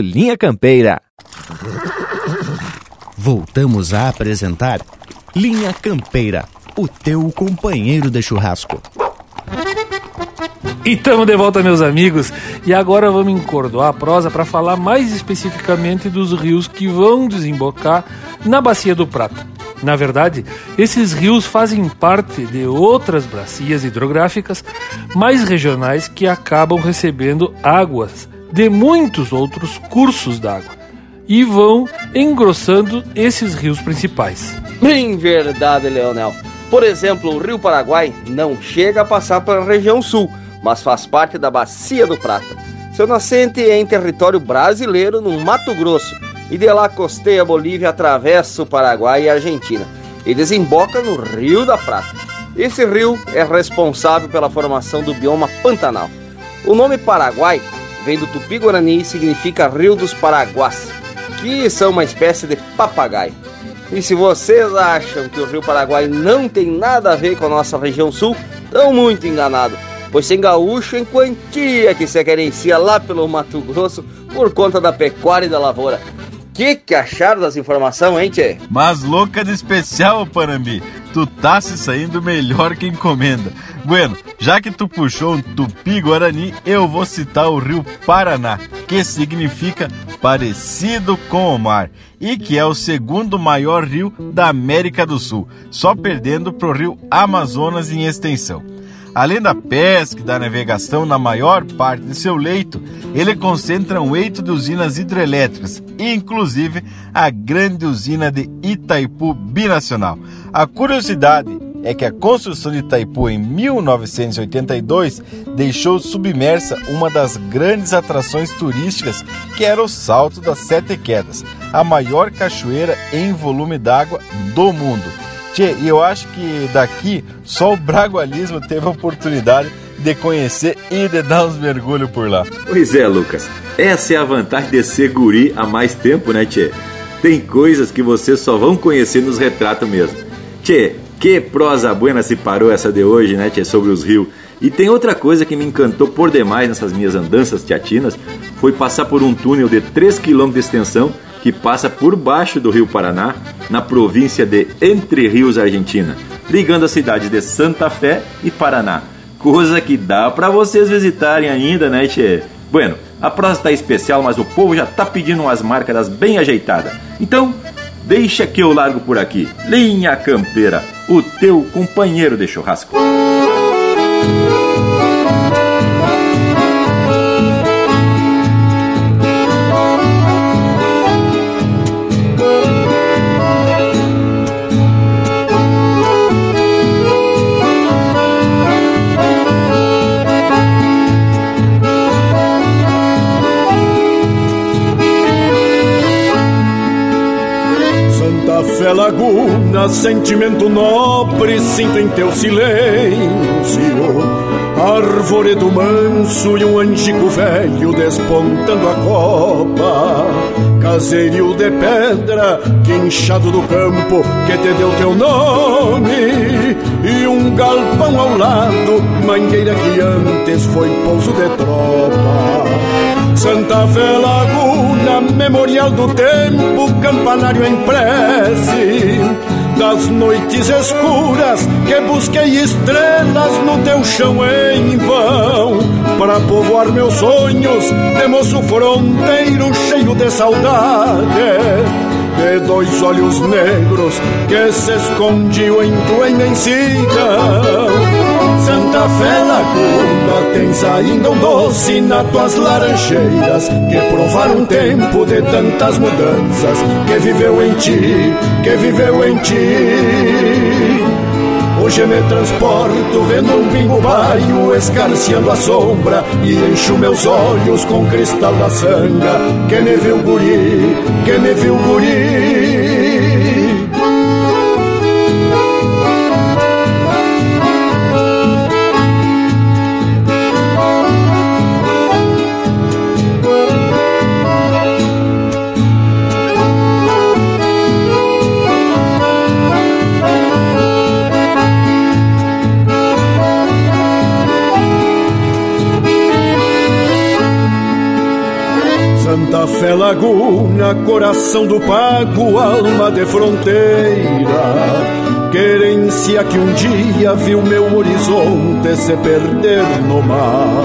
Linha Campeira. Voltamos a apresentar Linha Campeira, o teu companheiro de churrasco. E estamos de volta, meus amigos, e agora vamos encordoar a prosa para falar mais especificamente dos rios que vão desembocar na Bacia do Prata. Na verdade, esses rios fazem parte de outras bacias hidrográficas mais regionais que acabam recebendo águas de muitos outros cursos d'água e vão engrossando esses rios principais. Em verdade, Leonel. Por exemplo, o Rio Paraguai não chega a passar pela região sul, mas faz parte da Bacia do Prata. Seu nascente é em território brasileiro, no Mato Grosso, e de lá costeia a Bolívia, atravessa o Paraguai e a Argentina e desemboca no Rio da Prata. Esse rio é responsável pela formação do bioma Pantanal. O nome Paraguai vem do tupi-guarani e significa Rio dos Paraguás, que são uma espécie de papagaio. E se vocês acham que o Rio Paraguai não tem nada a ver com a nossa região sul, estão muito enganados, pois tem gaúcho em quantia que se querencia lá pelo Mato Grosso por conta da pecuária e da lavoura que que acharam das informações, hein, tchê? Mas louca de especial, Panambi. Tu tá se saindo melhor que encomenda. Bueno, já que tu puxou um tupi-guarani, eu vou citar o rio Paraná, que significa parecido com o mar, e que é o segundo maior rio da América do Sul, só perdendo pro rio Amazonas em extensão. Além da pesca e da navegação na maior parte de seu leito, ele concentra um eito de usinas hidrelétricas, inclusive a grande usina de Itaipu Binacional. A curiosidade é que a construção de Itaipu em 1982 deixou submersa uma das grandes atrações turísticas, que era o Salto das Sete Quedas, a maior cachoeira em volume d'água do mundo. Tchê, e eu acho que daqui só o bragualismo teve a oportunidade de conhecer e de dar uns mergulhos por lá. Pois é, Lucas. Essa é a vantagem de ser guri há mais tempo, né, Tchê? Tem coisas que vocês só vão conhecer nos retratos mesmo. Tchê, que prosa buena se parou essa de hoje, né, Tchê, sobre os rios. E tem outra coisa que me encantou por demais nessas minhas andanças teatinas, foi passar por um túnel de 3 km de extensão que passa por baixo do Rio Paraná, na província de Entre Rios, Argentina, ligando as cidades de Santa Fé e Paraná. Coisa que dá para vocês visitarem ainda, né, Tchê? Bueno, a prosa está especial, mas o povo já tá pedindo umas marcas bem ajeitadas. Então, deixa que eu largo por aqui. Linha Campeira, o teu companheiro de churrasco. Laguna, sentimento nobre, sinto em teu silêncio. Arvoredo manso e um angico velho despontando a copa. Caserio de pedra, quinchado do campo que te deu teu nome. E um galpão ao lado, mangueira que antes foi pouso de tropa Santa Fé Laguna, memorial do tempo, campanário em prece. Das noites escuras que busquei estrelas no teu chão em vão, para povoar meus sonhos de moço fronteiro cheio de saudade de dois olhos negros que se escondiam em tua imensidão. Santa Fé Laguna, tens ainda um doce nas tuas laranjeiras que provaram um tempo de tantas mudanças que viveu em ti, que viveu em ti. Hoje me transporto vendo um pingo baio escarciando a sombra E encho meus olhos com cristal da sanga Que me viu guri, que me viu guri Laguna, coração do pago, alma de fronteira. Querência que um dia viu meu horizonte se perder no mar.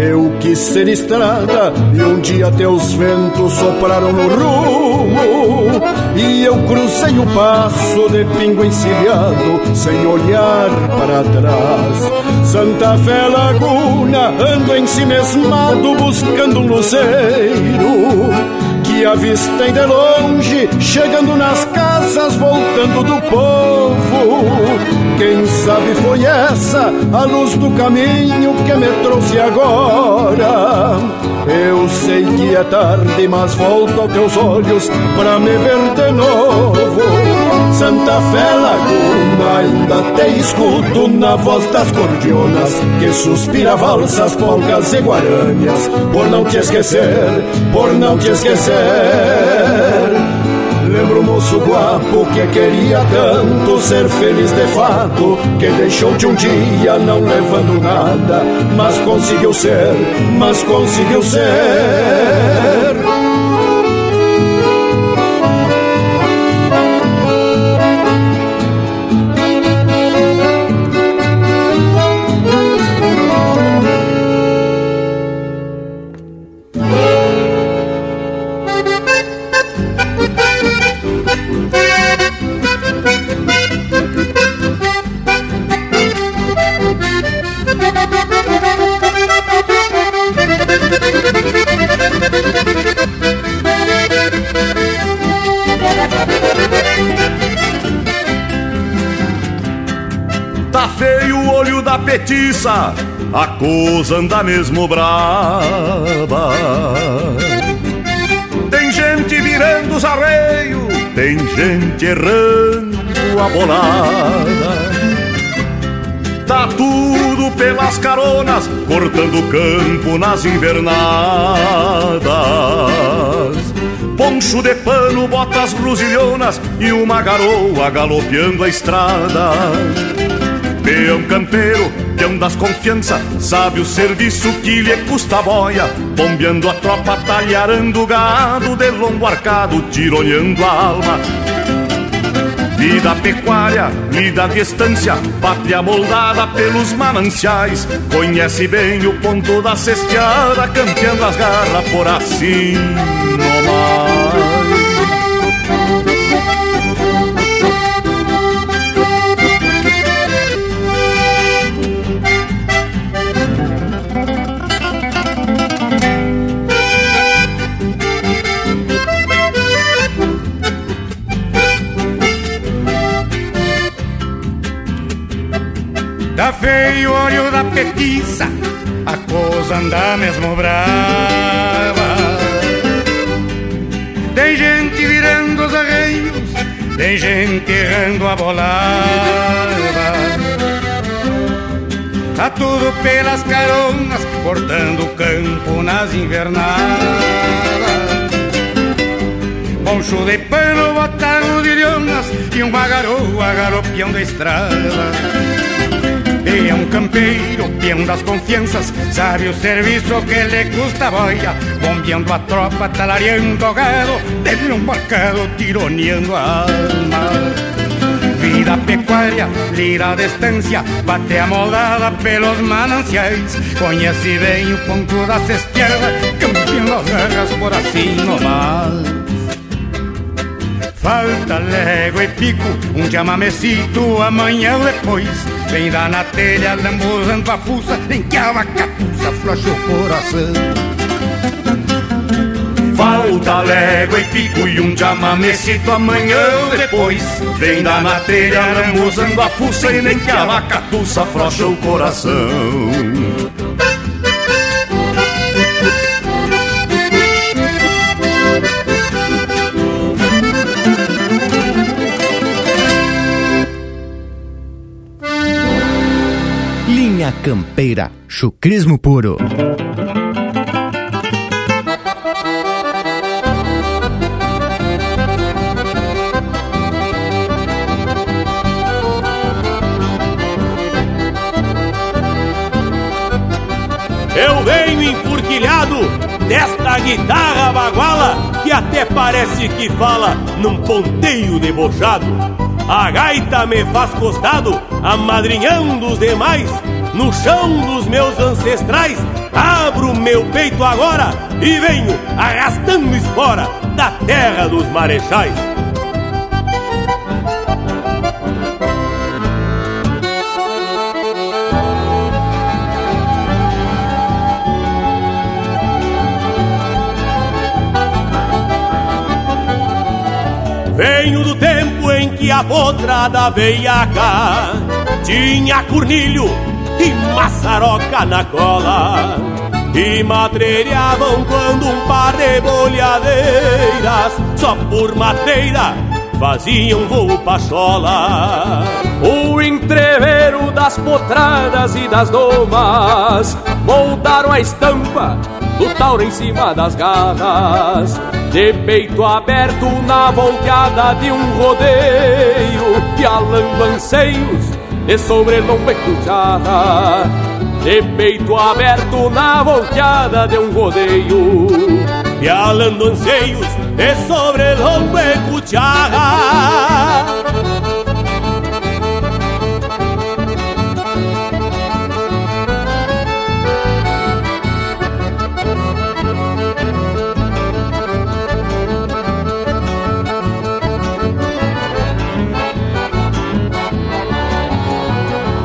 Eu quis ser estrada e um dia teus ventos sopraram no rumo E eu cruzei o passo de pingo encilhado sem olhar para trás. Santa Fé Laguna, ando em si mesmado buscando um luzeiro Que avistei de longe, chegando nas casas, voltando do povo quem sabe foi essa a luz do caminho que me trouxe agora. Eu sei que é tarde, mas volto aos teus olhos pra me ver de novo. Santa Fé Laguna, ainda te escuto na voz das cordionas que suspira valsas, polcas e guaranias. Por não te esquecer, por não te esquecer. Lembro o moço guapo que queria tanto ser feliz de fato, que deixou de um dia não levando nada, mas conseguiu ser, mas conseguiu ser. Coisa anda mesmo brava. Tem gente virando os arreios, tem gente errando a bolada. Tá tudo pelas caronas, cortando o campo nas invernadas. Poncho de pano, botas brusilhonas e uma garoa galopeando a estrada. Peão campeiro, peão das confiança, sabe o serviço que lhe custa a boia, bombeando a tropa, talharando o gado, de longo arcado, tironeando a alma. Vida pecuária, lida à distância, pátria moldada pelos mananciais, conhece bem o ponto da cesteada, campeando as garras por assim mais. Mesmo brava. Tem gente virando os arreios, tem gente errando a bolada. Tá tudo pelas caronas, cortando o campo nas invernadas. Poncho de pano, botado de lhonas e uma garoa galopeando a estrada. É um campeiro, peão das confianças, sabe o serviço que lhe custa boia, bombeando a tropa, talareando o gado, dele um marcado, tironeando a alma vida pecuária, lira a distância, bate a moldada pelos mananciais. Conhece bem o ponto das esquerdas, campeão das guerras por assim nomás. Falta légua e pico, um chamamecito amanhã depois. Vem dar na telha, lambuzando a fuça, em que a vacapuça flocha o coração. Falta légua e pico e um chamamecito amanhã ou depois Vem da na telha, lambuzando a fuça e nem que a vaca tussa o coração Campeira, chucrismo puro. Eu venho enfurquilhado desta guitarra baguala que até parece que fala num ponteio debochado. A gaita me faz costado, amadrinhando os demais. No chão dos meus ancestrais, abro meu peito agora e venho arrastando espora da terra dos marechais. Venho do tempo em que a potrada veiaca tinha cornilho e maçaroca na cola. E matreiravam quando um par de bolhadeiras, só por matreira, faziam voo pachola. O entreveiro das potradas e das domas moldaram a estampa do tauro em cima das garras de peito aberto na volteada de um rodeio, pialando anseios de sobrelombo e cuchara. De peito aberto na volteada de um rodeio, pialando anseios de sobrelombo e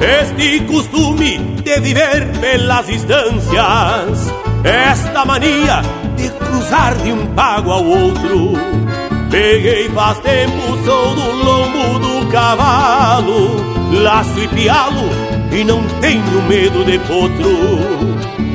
este costume de viver pelas distâncias, esta mania de cruzar de um pago ao outro. Peguei faz tempo, sou do lombo do cavalo, laço e pialo e não tenho medo de potro.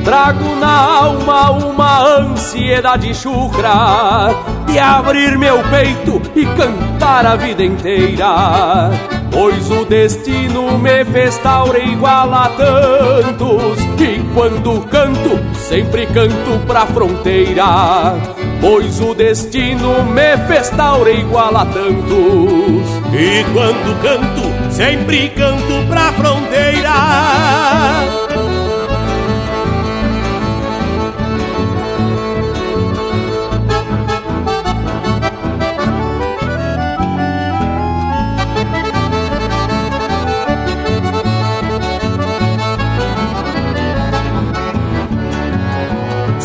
Trago na alma uma ansiedade chucra de abrir meu peito e cantar a vida inteira Pois o destino me fez taura igual a tantos E quando canto, sempre canto pra fronteira. Pois o destino me fez taura igual a tantos E quando canto, sempre canto pra fronteira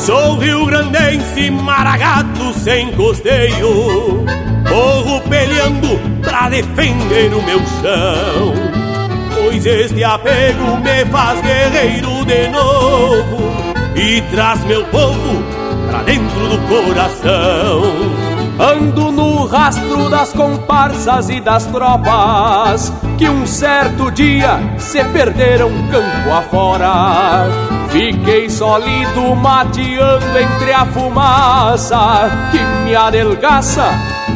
Sou rio-grandense, maragato sem costeio. Corro peleando pra defender o meu chão. Pois este apego me faz guerreiro de novo E traz meu povo pra dentro do coração. Ando no rastro das comparsas e das tropas Que um certo dia se perderam campo afora Fiquei sólido mateando entre a fumaça que me adelgaça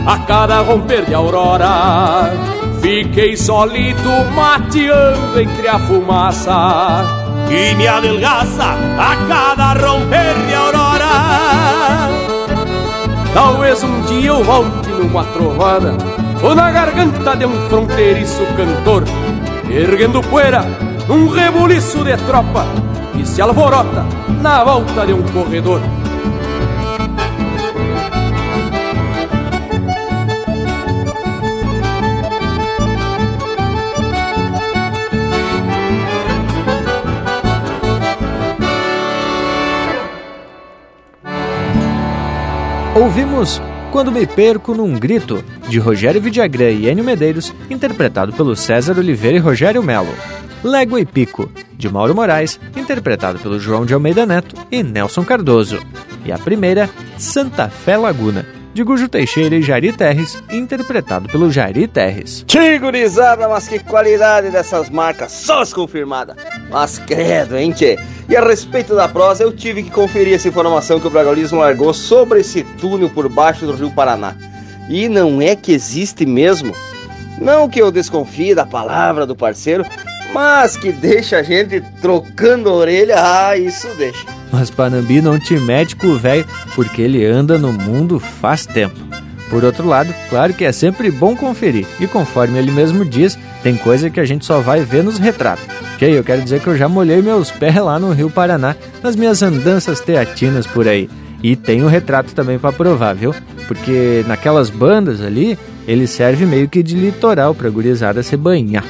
a cada romper de aurora. Fiquei sólido mateando entre a fumaça que me adelgaça a cada romper de aurora. Talvez um dia eu volte numa trovada ou na garganta de um fronteiriço cantor, erguendo poeira num rebuliço de tropa que se alvorota na volta de um corredor. Ouvimos Quando Me Perco num Grito, de Rogério Vidagrã e Enio Medeiros, interpretado pelo César Oliveira e Rogério Melo. Légua e Pico, de Mauro Moraes, interpretado pelo João de Almeida Neto e Nelson Cardoso. E a primeira, Santa Fé Laguna, de Gujo Teixeira e Jari Terres, interpretado pelo Jari Terres. Tigurizada, mas que qualidade dessas marcas, só as confirmadas. Mas credo, hein, tchê? E a respeito da prosa, eu tive que conferir essa informação que o Bragolismo largou sobre esse túnel por baixo do Rio Paraná. E não é que existe mesmo? Não que eu desconfie da palavra do parceiro, mas que deixa a gente trocando a orelha, ah, isso deixa. Mas Panambi não te mete com o velho, porque ele anda no mundo faz tempo. Por outro lado, claro que é sempre bom conferir, e conforme ele mesmo diz, tem coisa que a gente só vai ver nos retratos. Que eu quero dizer que eu já molhei meus pés lá no Rio Paraná, nas minhas andanças teatinas por aí. E tem o retrato também para provar, viu? Porque naquelas bandas ali, ele serve meio que de litoral para gurizada se banhar.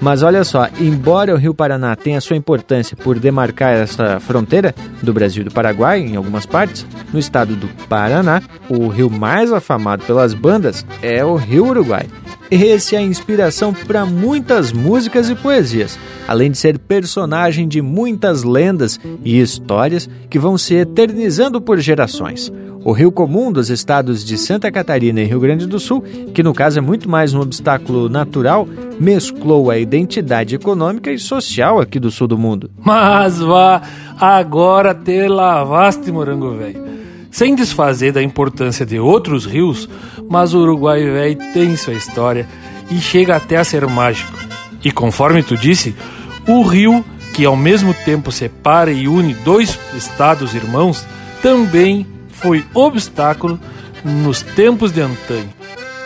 Mas olha só, embora o Rio Paraná tenha sua importância por demarcar essa fronteira do Brasil e do Paraguai em algumas partes, no estado do Paraná, o rio mais afamado pelas bandas é o Rio Uruguai. Esse é a inspiração para muitas músicas e poesias, além de ser personagem de muitas lendas e histórias que vão se eternizando por gerações. O rio comum dos estados de Santa Catarina e Rio Grande do Sul, que no caso é muito mais um obstáculo natural, mesclou a identidade econômica e social aqui do sul do mundo. Mas vá, agora te lavaste, morango velho. Sem desfazer da importância de outros rios, mas o Uruguai velho tem sua história e chega até a ser mágico. E conforme tu disse, o rio que ao mesmo tempo separa e une dois estados irmãos também foi obstáculo nos tempos de antanho,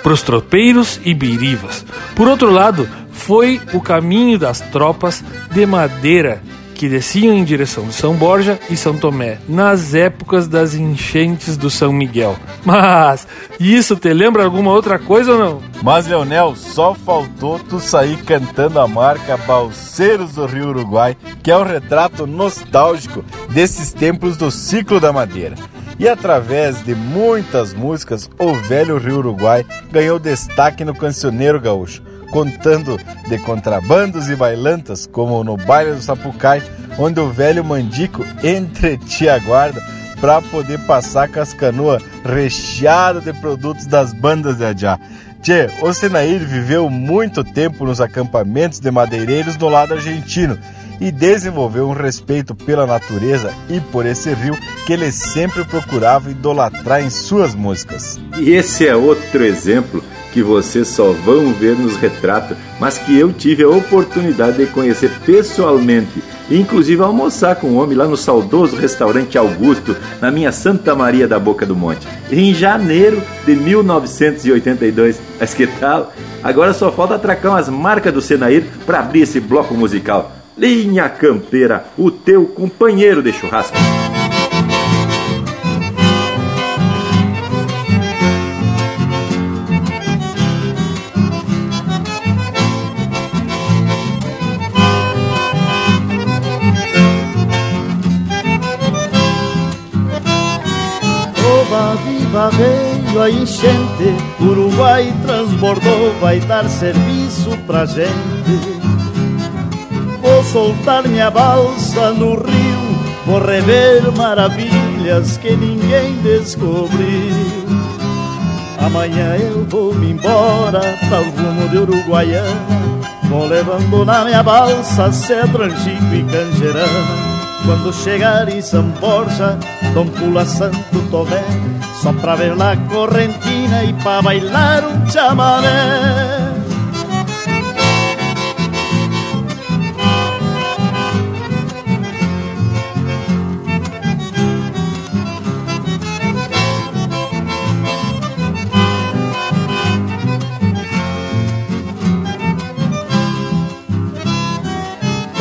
para os tropeiros e birivas. Por outro lado, foi o caminho das tropas de madeira que desciam em direção de São Borja e São Tomé, nas épocas das enchentes do São Miguel. <laughs> Mas isso te lembra alguma outra coisa ou não? Mas, Leonel, só faltou tu sair cantando a marca Balseiros do Rio Uruguai, que é o retrato nostálgico desses templos do ciclo da madeira. E através de muitas músicas, o velho Rio Uruguai ganhou destaque no cancioneiro gaúcho, contando de contrabandos e bailantas, como no baile do Sapucai, onde o velho mandico entretia a guarda para poder passar com as canoas recheadas de produtos das bandas de Adiá. Tchê, o Senair viveu muito tempo nos acampamentos de madeireiros do lado argentino e desenvolveu um respeito pela natureza e por esse rio que ele sempre procurava idolatrar em suas músicas. E esse é outro exemplo que vocês só vão ver nos retratos, mas que eu tive a oportunidade de conhecer pessoalmente, inclusive almoçar com o homem lá no saudoso restaurante Augusto, na minha Santa Maria da Boca do Monte, em janeiro de 1982. Mas que tal? Agora só falta atracar umas marcas do Senair para abrir esse bloco musical. Linha Campeira, o teu companheiro de churrasco. Oba, viva, veio a enchente, Uruguai transbordou, vai dar serviço pra gente. Vou soltar minha balsa no rio, vou rever maravilhas que ninguém descobriu. Amanhã eu vou me embora para o rumo de Uruguaiana, vou levando na minha balsa cedro, angico e canjerana. Quando chegar em São Borja, Dom Pula Santo Tomé, só pra ver na correntina e pra bailar um chamamé.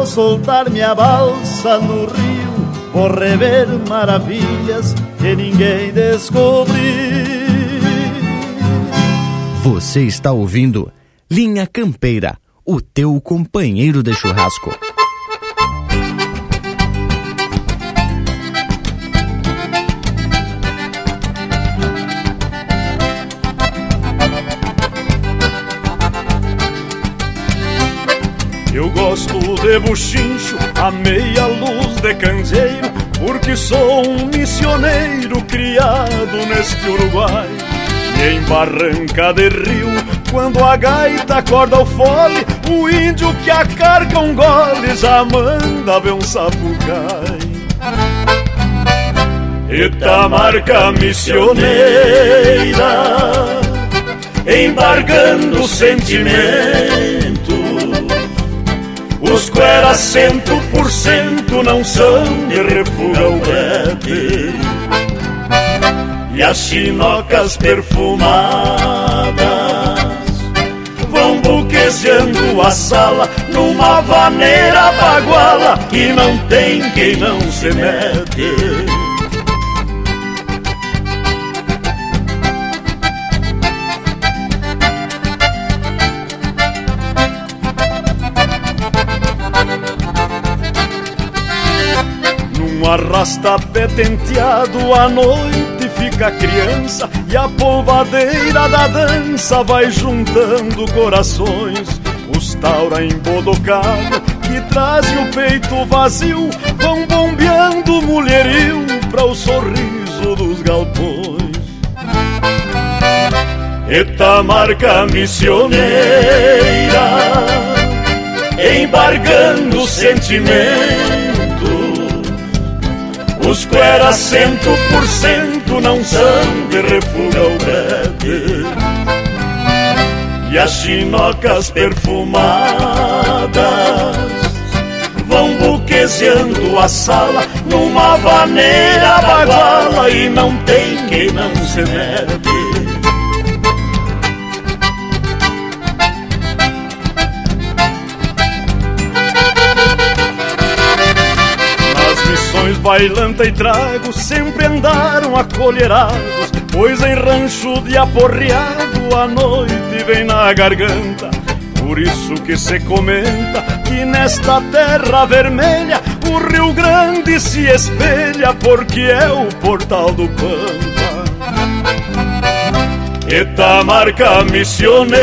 Vou soltar minha balsa no rio, vou rever maravilhas que ninguém descobriu. Você está ouvindo Linha Campeira, o teu companheiro de churrasco. Gosto de buchincho, a meia luz de candeeiro, porque sou um missioneiro criado neste Uruguai. E em barranca de rio, quando a gaita acorda o fole, o índio que acarca um gole já manda ver um sapucai. Eita marca missioneira, embargando sentimento os cueras cento por cento não são de refugar o brete E as chinocas perfumadas Vão buquezeando a sala numa vaneira baguala E não tem quem não se mete arrasta-pé tenteado à noite fica criança E a polvadeira da dança vai juntando corações. Os taura embodocado que trazem o peito vazio Vão bombeando mulherio para o sorriso dos galpões. Eta marca missioneira Embargando sentimento os cueras cento por cento não são de refuga brete E as chinocas perfumadas Vão buquezeando a sala numa vaneira baguala E não tem quem não se mete bailanta e trago sempre andaram acolherados, pois em rancho de aporreado a noite vem na garganta. Por isso que se comenta que nesta terra vermelha o Rio Grande se espelha, porque é o portal do Pampa. Eta marca missioneira,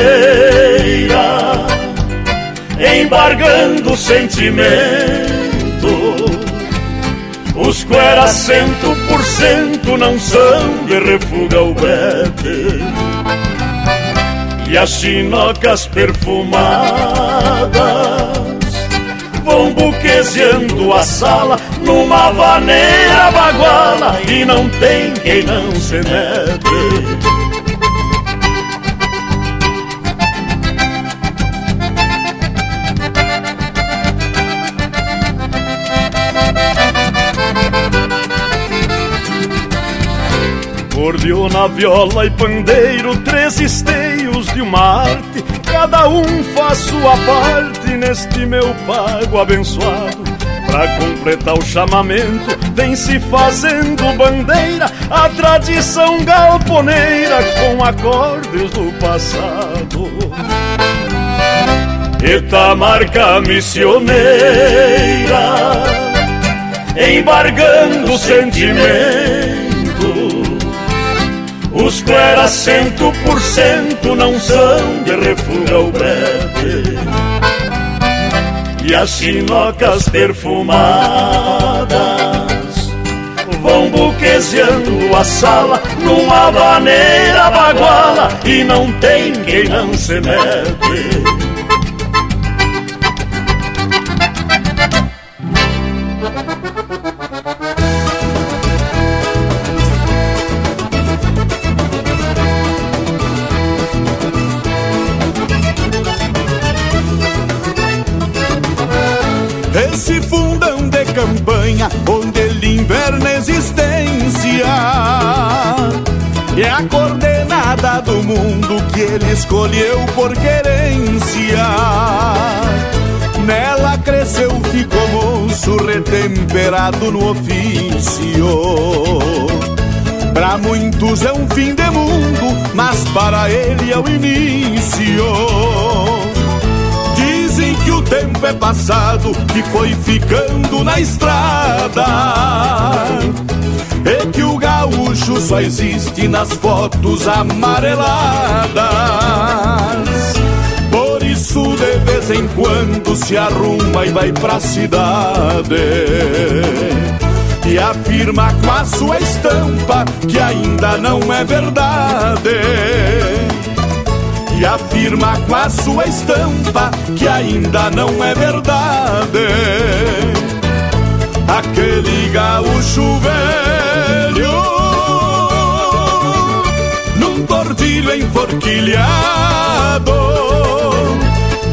embargando sentimento os cueras cento por cento não são de refuga o brete E as chinocas perfumadas Vão buquezeando a sala numa vaneira baguala E não tem quem não se mete Acordeona, viola e pandeiro, três esteios de uma arte, cada um faz sua parte neste meu pago abençoado. Pra completar o chamamento, vem se fazendo bandeira a tradição galponeira com acordes do passado. Eta marca missioneira, embargando sentimento Cusco era cento por cento, não são de refuga o brete E as sinocas perfumadas Vão buquezeando a sala numa maneira baguala E não tem quem não se mete que ele escolheu por querência. Nela cresceu, ficou moço, retemperado no ofício. Para muitos é um fim de mundo, mas para ele é o início que o tempo é passado, que foi ficando na estrada. E que o gaúcho só existe nas fotos amareladas. Por isso, de vez em quando, se arruma e vai pra cidade. E afirma com a sua estampa que ainda não é verdade e afirma com a sua estampa que ainda não é verdade. Aquele gaúcho velho tordilho enforquilhado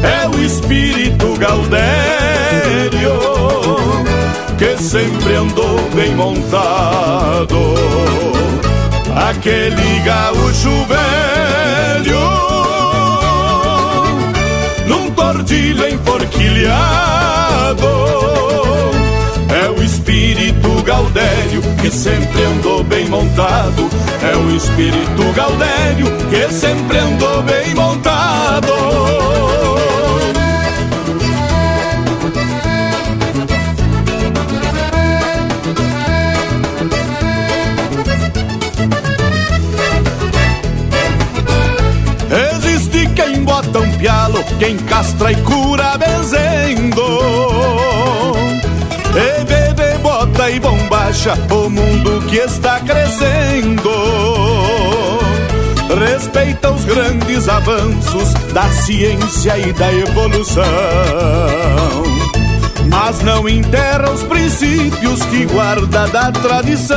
é o espírito Gaudério que sempre andou bem montado. Aquele gaúcho velho tordilho enforquilhado. Gaudério que sempre andou bem montado. É o espírito Gaudério que sempre andou bem montado. bota um pialo, quem castra e cura benzendo. E bombacha o mundo que está crescendo. Respeita os grandes avanços da ciência e da evolução. Mas não enterra os princípios que guarda da tradição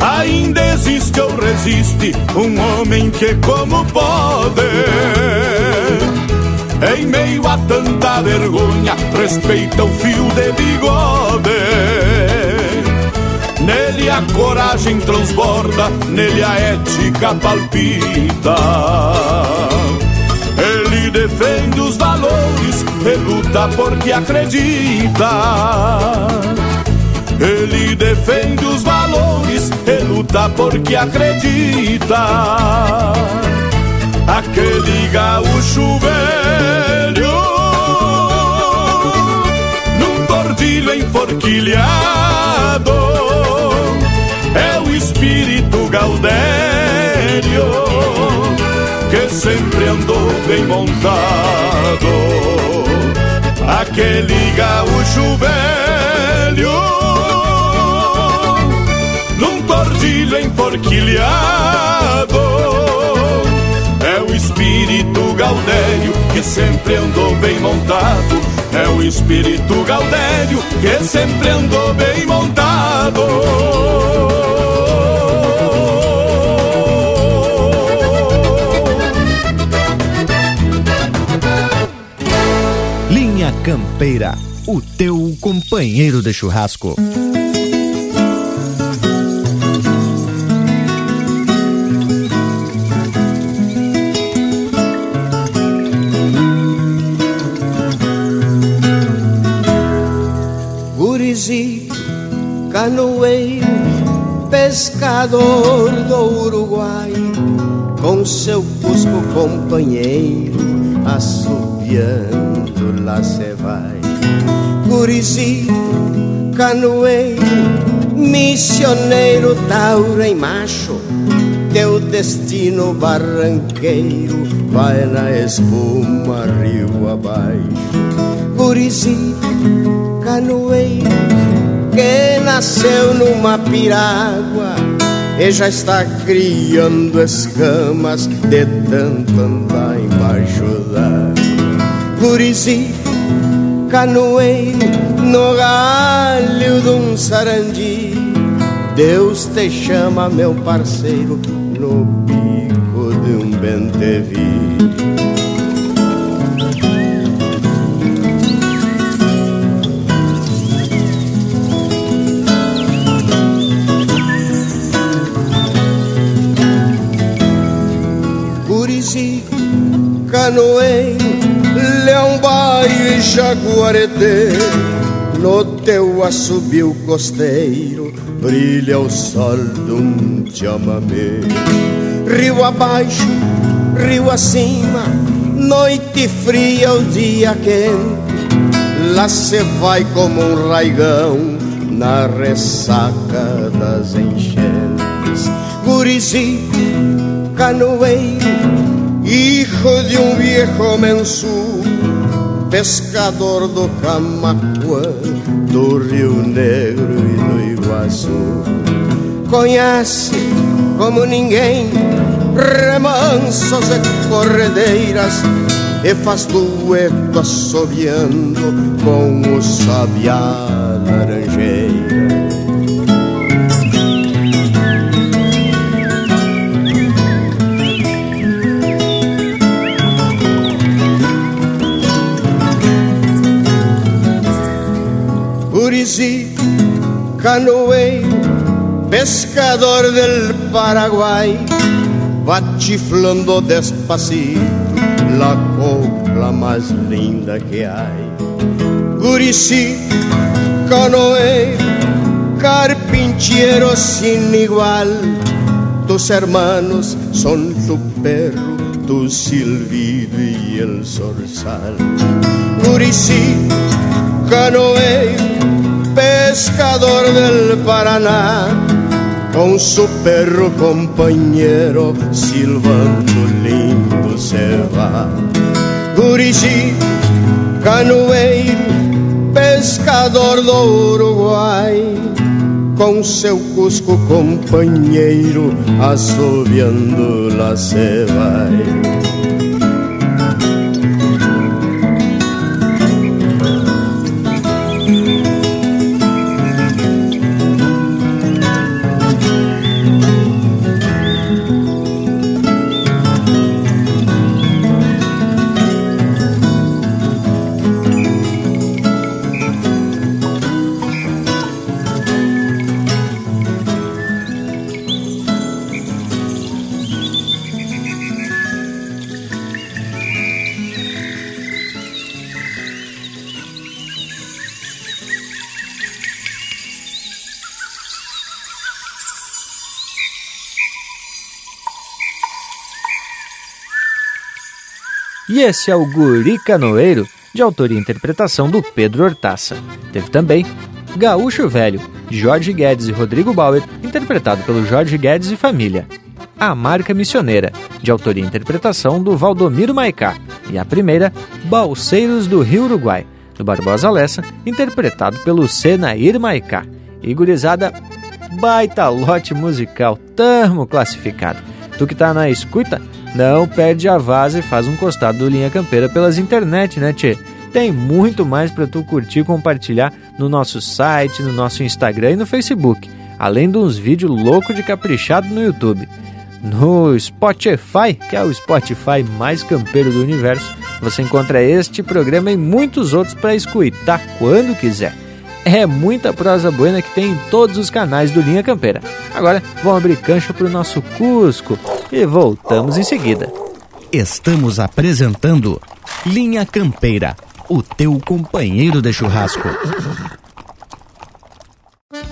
Ainda existe ou resiste um homem que como pode Em meio a tanta vergonha respeita o fio de bigode Nele a coragem transborda, nele a ética palpita ele defende os valores e luta porque acredita. Ele defende os valores e luta porque acredita. Aquele gaúcho velho num tordilho enforquilhado é o espírito Gaudério que sempre andou bem montado. Aquele gaúcho velho tordilho enforquilhado. O espírito Gaudério que sempre andou bem montado. É o espírito Gaudério que sempre andou bem montado. Linha Campeira, o teu companheiro de churrasco. Pescador do Uruguai, com seu cusco companheiro, assobiando lá se vai. Gurizi, canoeiro, missioneiro tauro em macho, teu destino barranqueiro vai na espuma rio abaixo. Gurizinho, canoeiro, que nasceu numa piragua e já está criando escamas de tanto andar embaixo d'água. Gurizinho, canoeiro, no galho de um sarandi, Deus te chama, meu parceiro, no bico de um bentevi. Canoeiro, leão baio e jaguareté, no teu assobio costeiro brilha o sol de um chamamé. Rio abaixo, rio acima, noite fria, o dia quente. Lá se vai como um raigão na ressaca das enchentes. Gurizi, canoeiro, hijo de um viejo mensu, pescador do Camacuã, do Rio Negro e do Iguaçu. Conhece como ninguém remansos e corredeiras e faz dueto assobiando com o sabiá laranjeira. Urizi, canoeiro, pescador del Paraguay, va chiflando despacito la copla más linda que hay. Gurici, canoeiro, carpinchero sin igual, tus hermanos son tu perro, tu silbido y el zorzal. Gurici, canoeiro, pescador del Paraná, con su perro compañero, silbando lindo se va. Gurici, canoeiro, pescador do Uruguai, com seu cusco companheiro, assobiando lá se vai. E esse é o Guri Canoeiro, de autoria e interpretação do Pedro Hortaça. Teve também Gaúcho Velho, de Jorge Guedes e Rodrigo Bauer, interpretado pelo Jorge Guedes e Família. A Marca Missioneira, de autoria e interpretação do Valdomiro Maicá. E a primeira, Balseiros do Rio Uruguai, do Barbosa Lessa, interpretado pelo Senair Maicá. E gurizada, baita lote musical, tamo classificado. Tu que tá na escuta, não perde a vaza e faz um costado do Linha Campeira pelas internet, né, Tchê? Tem muito mais para tu curtir e compartilhar no nosso site, no nosso Instagram e no Facebook, além de uns vídeos loucos de caprichado no YouTube. No Spotify, que é o Spotify mais campeiro do universo, você encontra este programa e muitos outros para escutar quando quiser. É muita prosa buena que tem em todos os canais do Linha Campeira. Agora vamos abrir cancha para o nosso Cusco e voltamos em seguida. Estamos apresentando Linha Campeira, o teu companheiro de churrasco.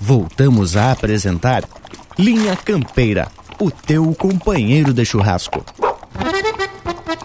Voltamos a apresentar Linha Campeira, o teu companheiro de churrasco.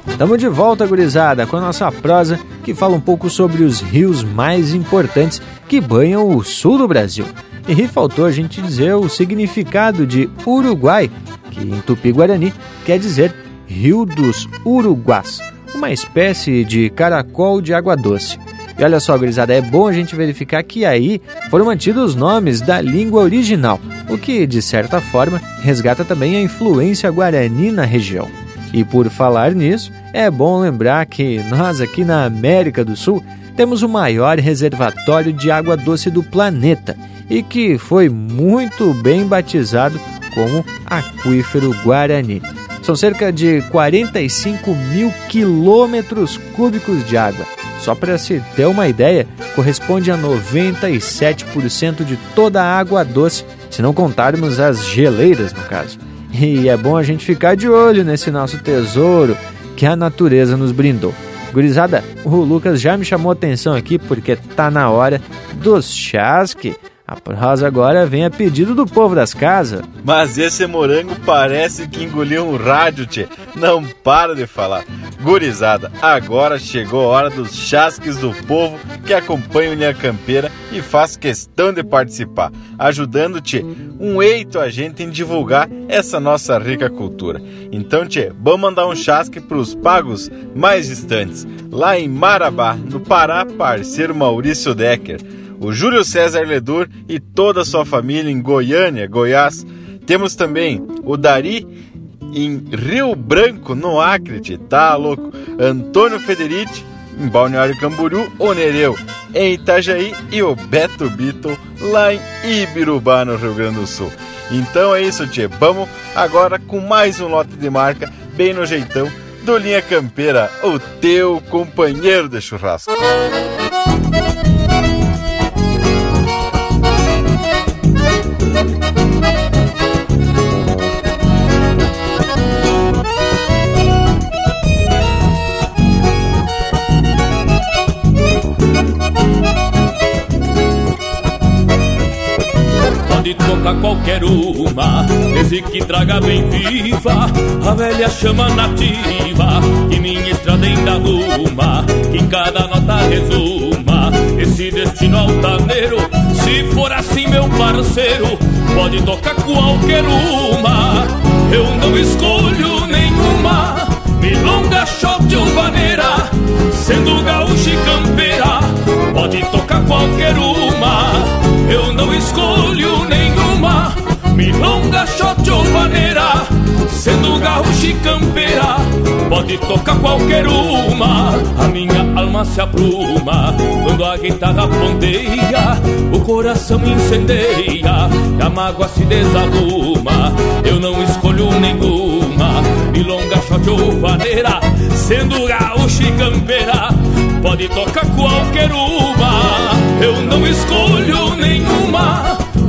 Estamos de volta, gurizada, com a nossa prosa que fala um pouco sobre os rios mais importantes que banham o sul do Brasil. E faltou a gente dizer o significado de Uruguai, que em tupi-guarani quer dizer Rio dos Uruguás, uma espécie de caracol de água doce. E olha só, gurizada, é bom a gente verificar que aí foram mantidos os nomes da língua original, o que, de certa forma, resgata também a influência guarani na região. E por falar nisso, é bom lembrar que nós aqui na América do Sul temos o maior reservatório de água doce do planeta e que foi muito bem batizado como Aquífero Guarani. São cerca de 45 mil quilômetros cúbicos de água. Só para se ter uma ideia, corresponde a 97% de toda a água doce, se não contarmos as geleiras, no caso. E é bom a gente ficar de olho nesse nosso tesouro que a natureza nos brindou. Gurizada, o Lucas já me chamou atenção aqui porque tá na hora dos chás que a prosa agora vem a pedido do povo das casas. Mas esse morango parece que engoliu um rádio, tchê. Não para de falar. Gurizada, agora chegou a hora dos chasques do povo que acompanha o Linha Campeira e faz questão de participar, ajudando-te um eito a gente em divulgar essa nossa rica cultura. Então, tchê, vamos mandar um chasque para os pagos mais distantes, lá em Marabá, no Pará, parceiro Maurício Decker o Júlio César Ledur e toda a sua família em Goiânia, Goiás. Temos também o Dari em Rio Branco, no Acre, tá louco? Antônio Federici em Balneário Camboriú, o Nereu em Itajaí e o Beto Bito lá em Ibirubá, no Rio Grande do Sul. Então é isso, Tchê. Vamos agora com mais um lote de marca, bem no jeitão, do Linha Campeira, o teu companheiro de churrasco. Pode tocar qualquer uma, desde que traga bem viva a velha chama nativa que minha estrada ainda arruma, que em cada nota resuma esse destino altaneiro. Se for assim, meu parceiro, pode tocar qualquer uma, eu não escolho nenhuma. Milonga, shot ou vaneira, sendo gaúcha e campeira, pode tocar qualquer uma, eu não escolho. Milonga, shot sendo gaúcha e campeira, pode tocar qualquer uma. A minha alma se apruma quando a guitarra ponteia, o coração incendeia, e a mágoa se desarruma. Eu não escolho nenhuma. Milonga, shot sendo gaúcha e campeira, pode tocar qualquer uma. Eu não escolho nenhuma.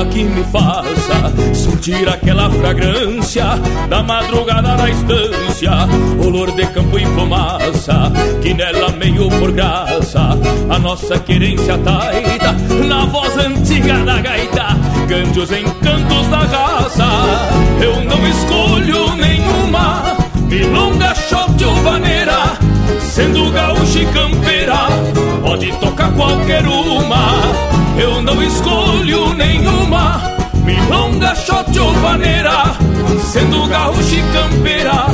Que me faça sentir aquela fragrância da madrugada na estância, olor de campo e fumaça, que nela meio por graça, a nossa querência taita, na voz antiga da gaita, cante os encantos da raça. Eu não escolho nenhuma, milonga, shot ou vaneira, sendo gaúcha e campeira, pode tocar qualquer uma. Eu não escolho escolho nenhuma Milonga, shot ou vaneira Sendo gaúcho e campeira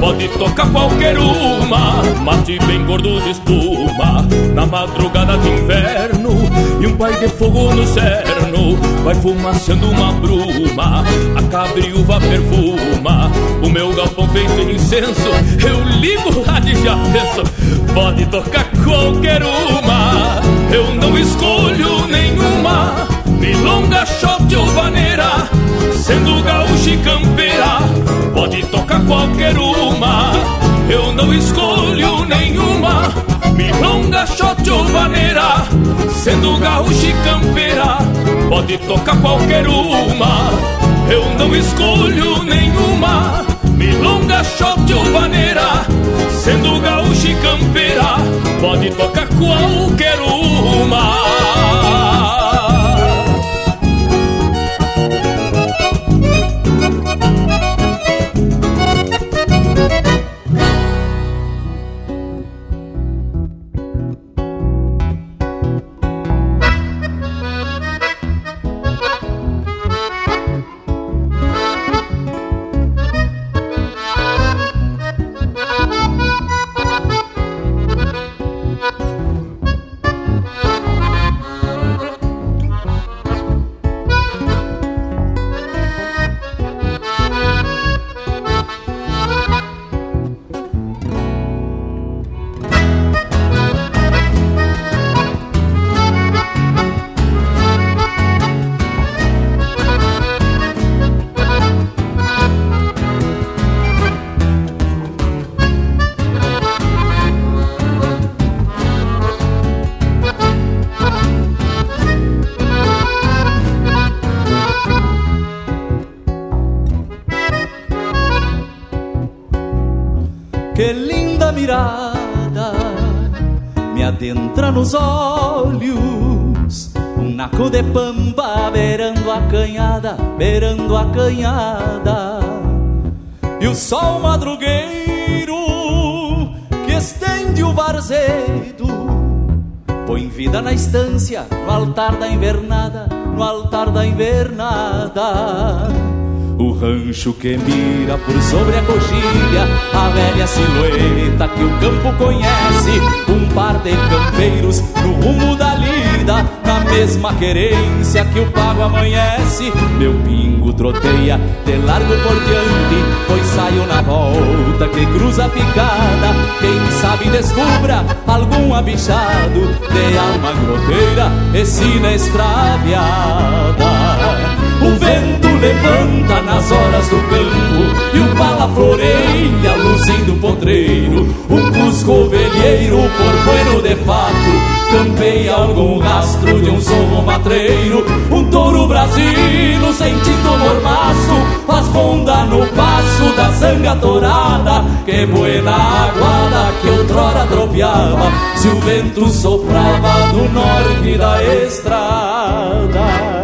Pode tocar qualquer uma Mate bem gordo de espuma Na madrugada de inverno E um pai de fogo no cerno Vai fumaçando uma bruma A cabriúva perfuma. O meu galpão feito em incenso Eu ligo lá de já penso Pode tocar qualquer uma Eu não escolho nenhuma. Milonga, shot ou vaneira Sendo gaúcho e campeira Pode tocar qualquer uma. Eu não escolho nenhuma Milonga, shot ou vaneira Sendo gaúcho e campeira Pode tocar qualquer uma. Eu não escolho nenhuma. Milonga, shot ou vaneira Sendo gaúcho e campeira Pode tocar qualquer uma de pampa beirando a canhada, beirando a canhada. E o sol madrugueiro que estende o varzedo Põe vida na estância, no altar da invernada, no altar da invernada. O rancho que mira por sobre a coxilha A velha silhueta que o campo conhece Um par de campeiros no rumo da lida mesma querência que o pago amanhece. Meu pingo troteia de largo por diante Pois saio na volta que cruza a picada. Quem sabe descubra algum abichado De alma groteira e sina extraviada. O vento levanta nas horas do campo E o pala floreia luzindo potreiro. Um cusco ovelheiro por bueno de fato Campeia algum rastro de um sorro matreiro. Um touro brasino sentindo mormaço Faz ronda no passo da zanga torada Que buena aguada que outrora tropeava. Se o vento soprava do norte da estrada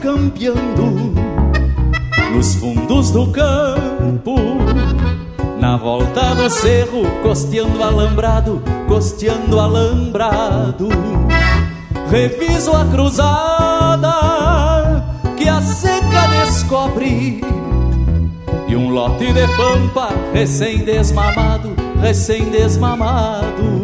campeando nos fundos do campo. Na volta do cerro, costeando alambrado, costeando alambrado. Reviso a cruzada que a seca descobre. E um lote de pampa recém-desmamado, recém-desmamado.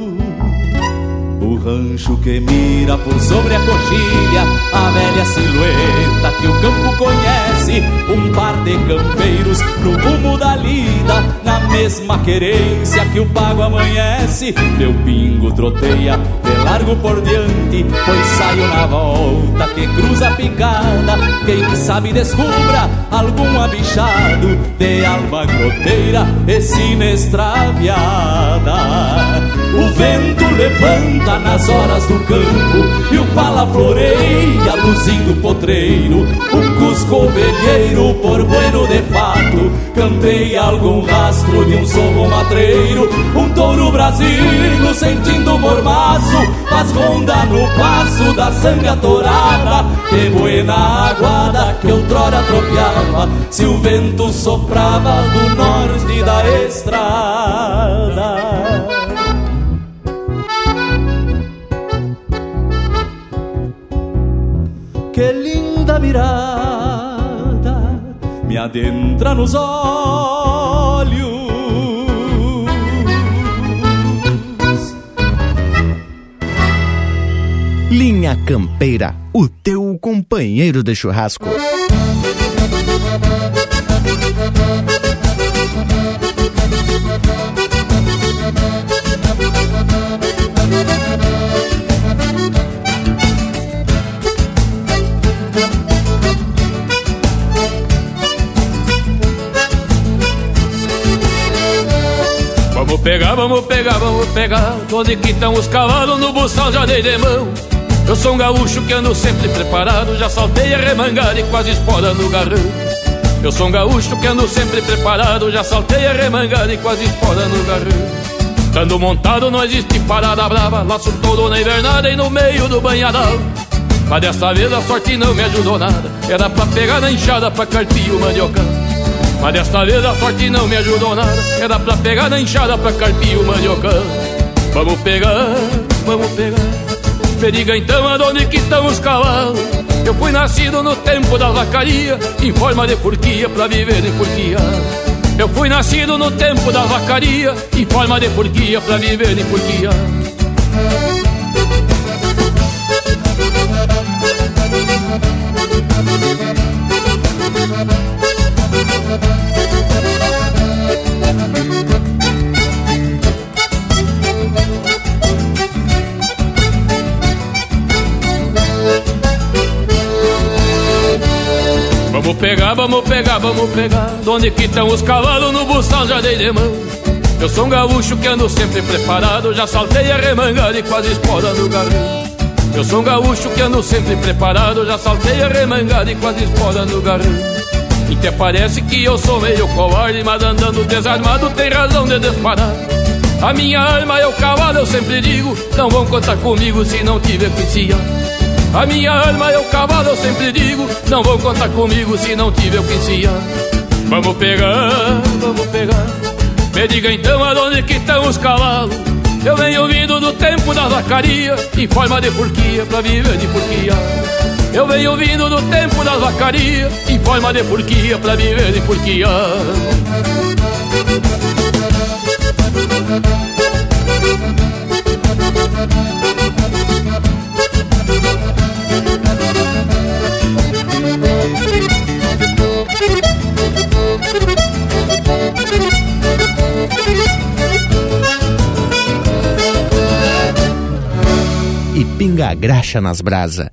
O rancho que mira por sobre a coxilha, a velha silhueta que o campo conhece. Um par de campeiros no rumo da lida, na mesma querência que o pago amanhece. Meu pingo troteia de largo por diante, pois saio na volta que cruza a picada. Quem sabe descubra algum abichado de alma groteira e sinestraviada. O vento levanta nas horas do campo E o pala floreia luzindo potreiro Um cusco ovelheiro por bueno de fato Cantei algum rastro de um sorro matreiro Um touro brasilo sentindo mormaço Faz ronda no passo da sanga torada Que buena aguada que outrora tropeava Se o vento soprava do norte da estrada adentra nos olhos. Linha Campeira, o teu companheiro de churrasco. Pegar, vamos pegar, vamos pegar. Onde que estão os cavalos no buçal já dei de mão. Eu sou um gaúcho que ando sempre preparado. Já saltei a remangada e quase espora no garrão. Eu sou um gaúcho que ando sempre preparado. Já saltei a remangada e quase espora no garrão. Tando montado não existe parada brava. Laço todo na invernada e no meio do banhadal. Mas desta vez a sorte não me ajudou nada. Era pra pegar na enxada pra carpir o mandiocão mas desta vez a sorte não me ajudou nada. Era pra pegar na enxada pra carpir o mandiocão Vamos pegar, vamos pegar. Me diga então aonde que estão os cavalos. Eu fui nascido no tempo da vacaria Em forma de furquia pra viver de furquia Eu fui nascido no tempo da vacaria Em forma de furquia pra viver de furquia Vamos pegar, vamos pegar, vamos pegar. Onde que estão os cavalos no buçal já dei de mão. Eu sou um gaúcho que ando sempre preparado. Já saltei a remangada e quase espora no garrão Eu sou um gaúcho que ando sempre preparado. Já saltei a remangada e quase espora no garrão até parece que eu sou meio covarde Mas andando desarmado tem razão de disparar. A minha arma é o cavalo, eu sempre digo Não vão contar comigo se não tiver conhecia a minha arma é o cavalo, eu sempre digo Não vão contar comigo se não tiver ensinar Vamos pegar, vamos pegar. Me diga então aonde que estão os cavalos. Eu venho vindo do tempo da vacaria Em forma de furquia, pra viver de furquia Eu venho vindo do tempo da vacaria Em forma de furquia, pra viver de furquia E pinga a graxa nas brasa.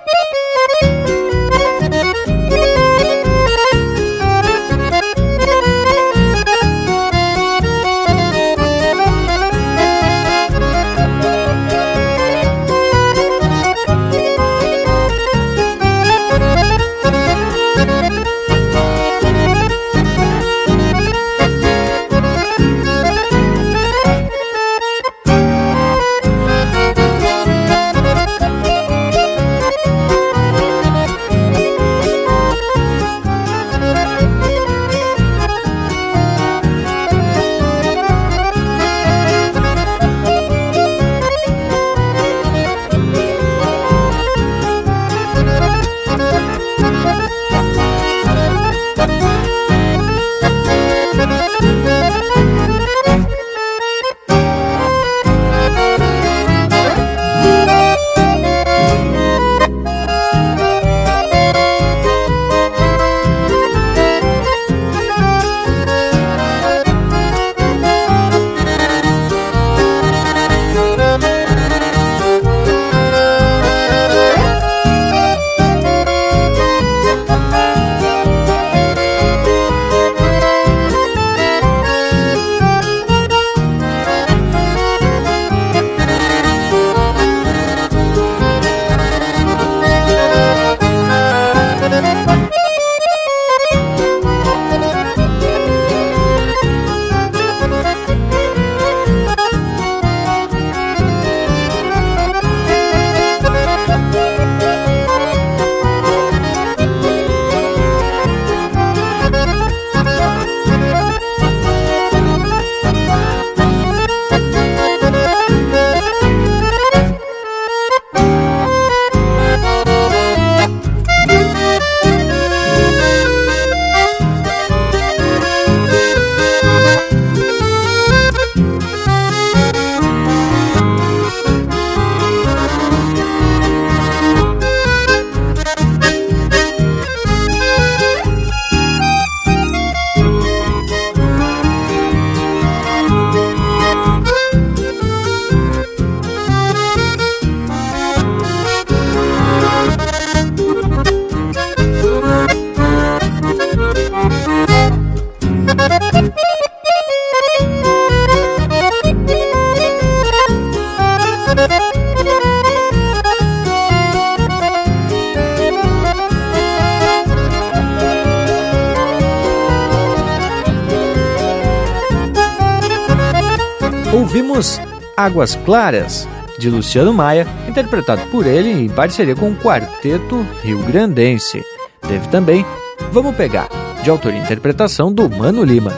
Ouvimos Águas Claras, de Luciano Maia, interpretado por ele em parceria com o Quarteto Rio Grandense. Teve também Vamos Pegar, de autoria e interpretação do Mano Lima.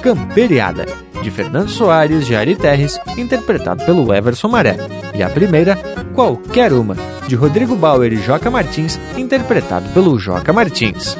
Camperiada, de Fernando Soares de Ari Terres, interpretado pelo Everson Maré. E a primeira, Qualquer Uma, de Rodrigo Bauer e Joca Martins, interpretado pelo Joca Martins.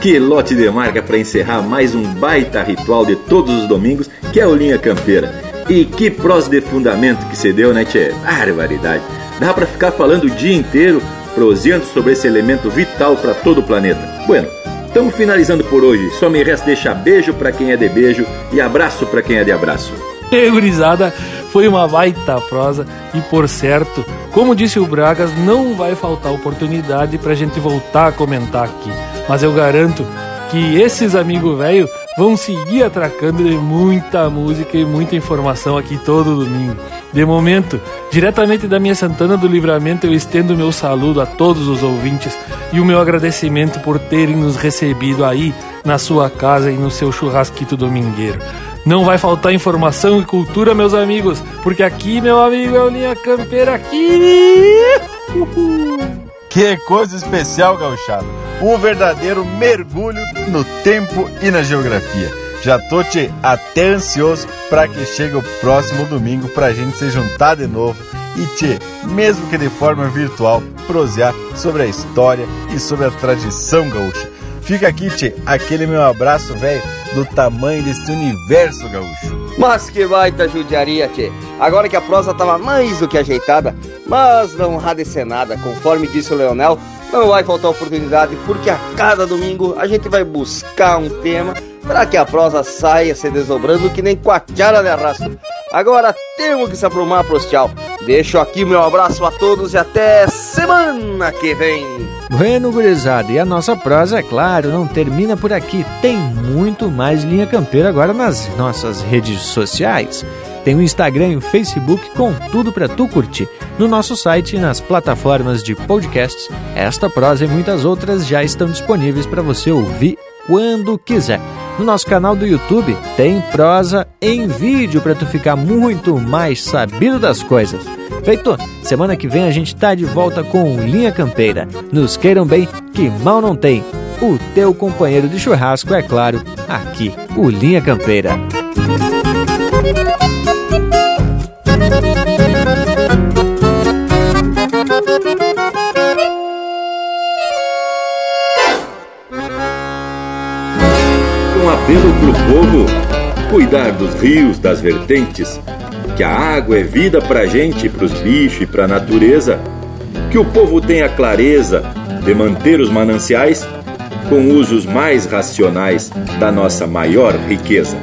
Que lote de marca para encerrar mais um baita ritual de todos os domingos, que é o Linha Campeira. E que prosa de fundamento que você deu, né, Tchê? Barbaridade. Dá para ficar falando o dia inteiro, proseando sobre esse elemento vital para todo o planeta. Bueno, estamos finalizando por hoje. Só me resta deixar beijo para quem é de beijo e abraço para quem é de abraço. E gurizada, foi uma baita prosa e por certo, como disse o Bragas, não vai faltar oportunidade pra gente voltar a comentar aqui. Mas eu garanto que esses amigos velho vão seguir atracando de muita música e muita informação aqui todo domingo. De momento, diretamente da minha Santana do Livramento, eu estendo meu saludo a todos os ouvintes e o meu agradecimento por terem nos recebido aí na sua casa e no seu churrasquito domingueiro. Não vai faltar informação e cultura, meus amigos, porque aqui, meu amigo, é o Linha Campeira aqui. Que coisa especial, gauchado. Um verdadeiro mergulho no tempo e na geografia. Já tô te até ansioso para que chegue o próximo domingo pra gente se juntar de novo e te, mesmo que de forma virtual, prosear sobre a história e sobre a tradição gaúcha. Fica aqui, Tchê, aquele meu abraço, velho, do tamanho desse universo gaúcho. Mas que baita judiaria, Tchê. Agora que a prosa tava mais do que ajeitada, mas não há de ser nada, conforme disse o Leonel, não vai faltar oportunidade, porque a cada domingo a gente vai buscar um tema para que a prosa saia se desdobrando que nem quatiara de arrasto. Agora temos que se aprumar pros tchau. Deixo aqui meu abraço a todos e até semana que vem. Bueno, gurizada, e a nossa prosa, é claro, não termina por aqui. Tem muito mais Linha Campeira agora nas nossas redes sociais. Tem o Instagram e o Facebook com tudo para tu curtir. No nosso site e nas plataformas de podcasts, esta prosa e muitas outras já estão disponíveis para você ouvir quando quiser. No nosso canal do YouTube tem prosa em vídeo para tu ficar muito mais sabido das coisas. Feito? Semana que vem a gente tá de volta com Linha Campeira. Nos queiram bem, que mal não tem. O teu companheiro de churrasco, é claro, aqui, o Linha Campeira. Um apelo pro povo cuidar dos rios, das vertentes, que a água é vida pra gente, pros bichos e pra natureza. Que o povo tenha clareza de manter os mananciais com usos mais racionais da nossa maior riqueza.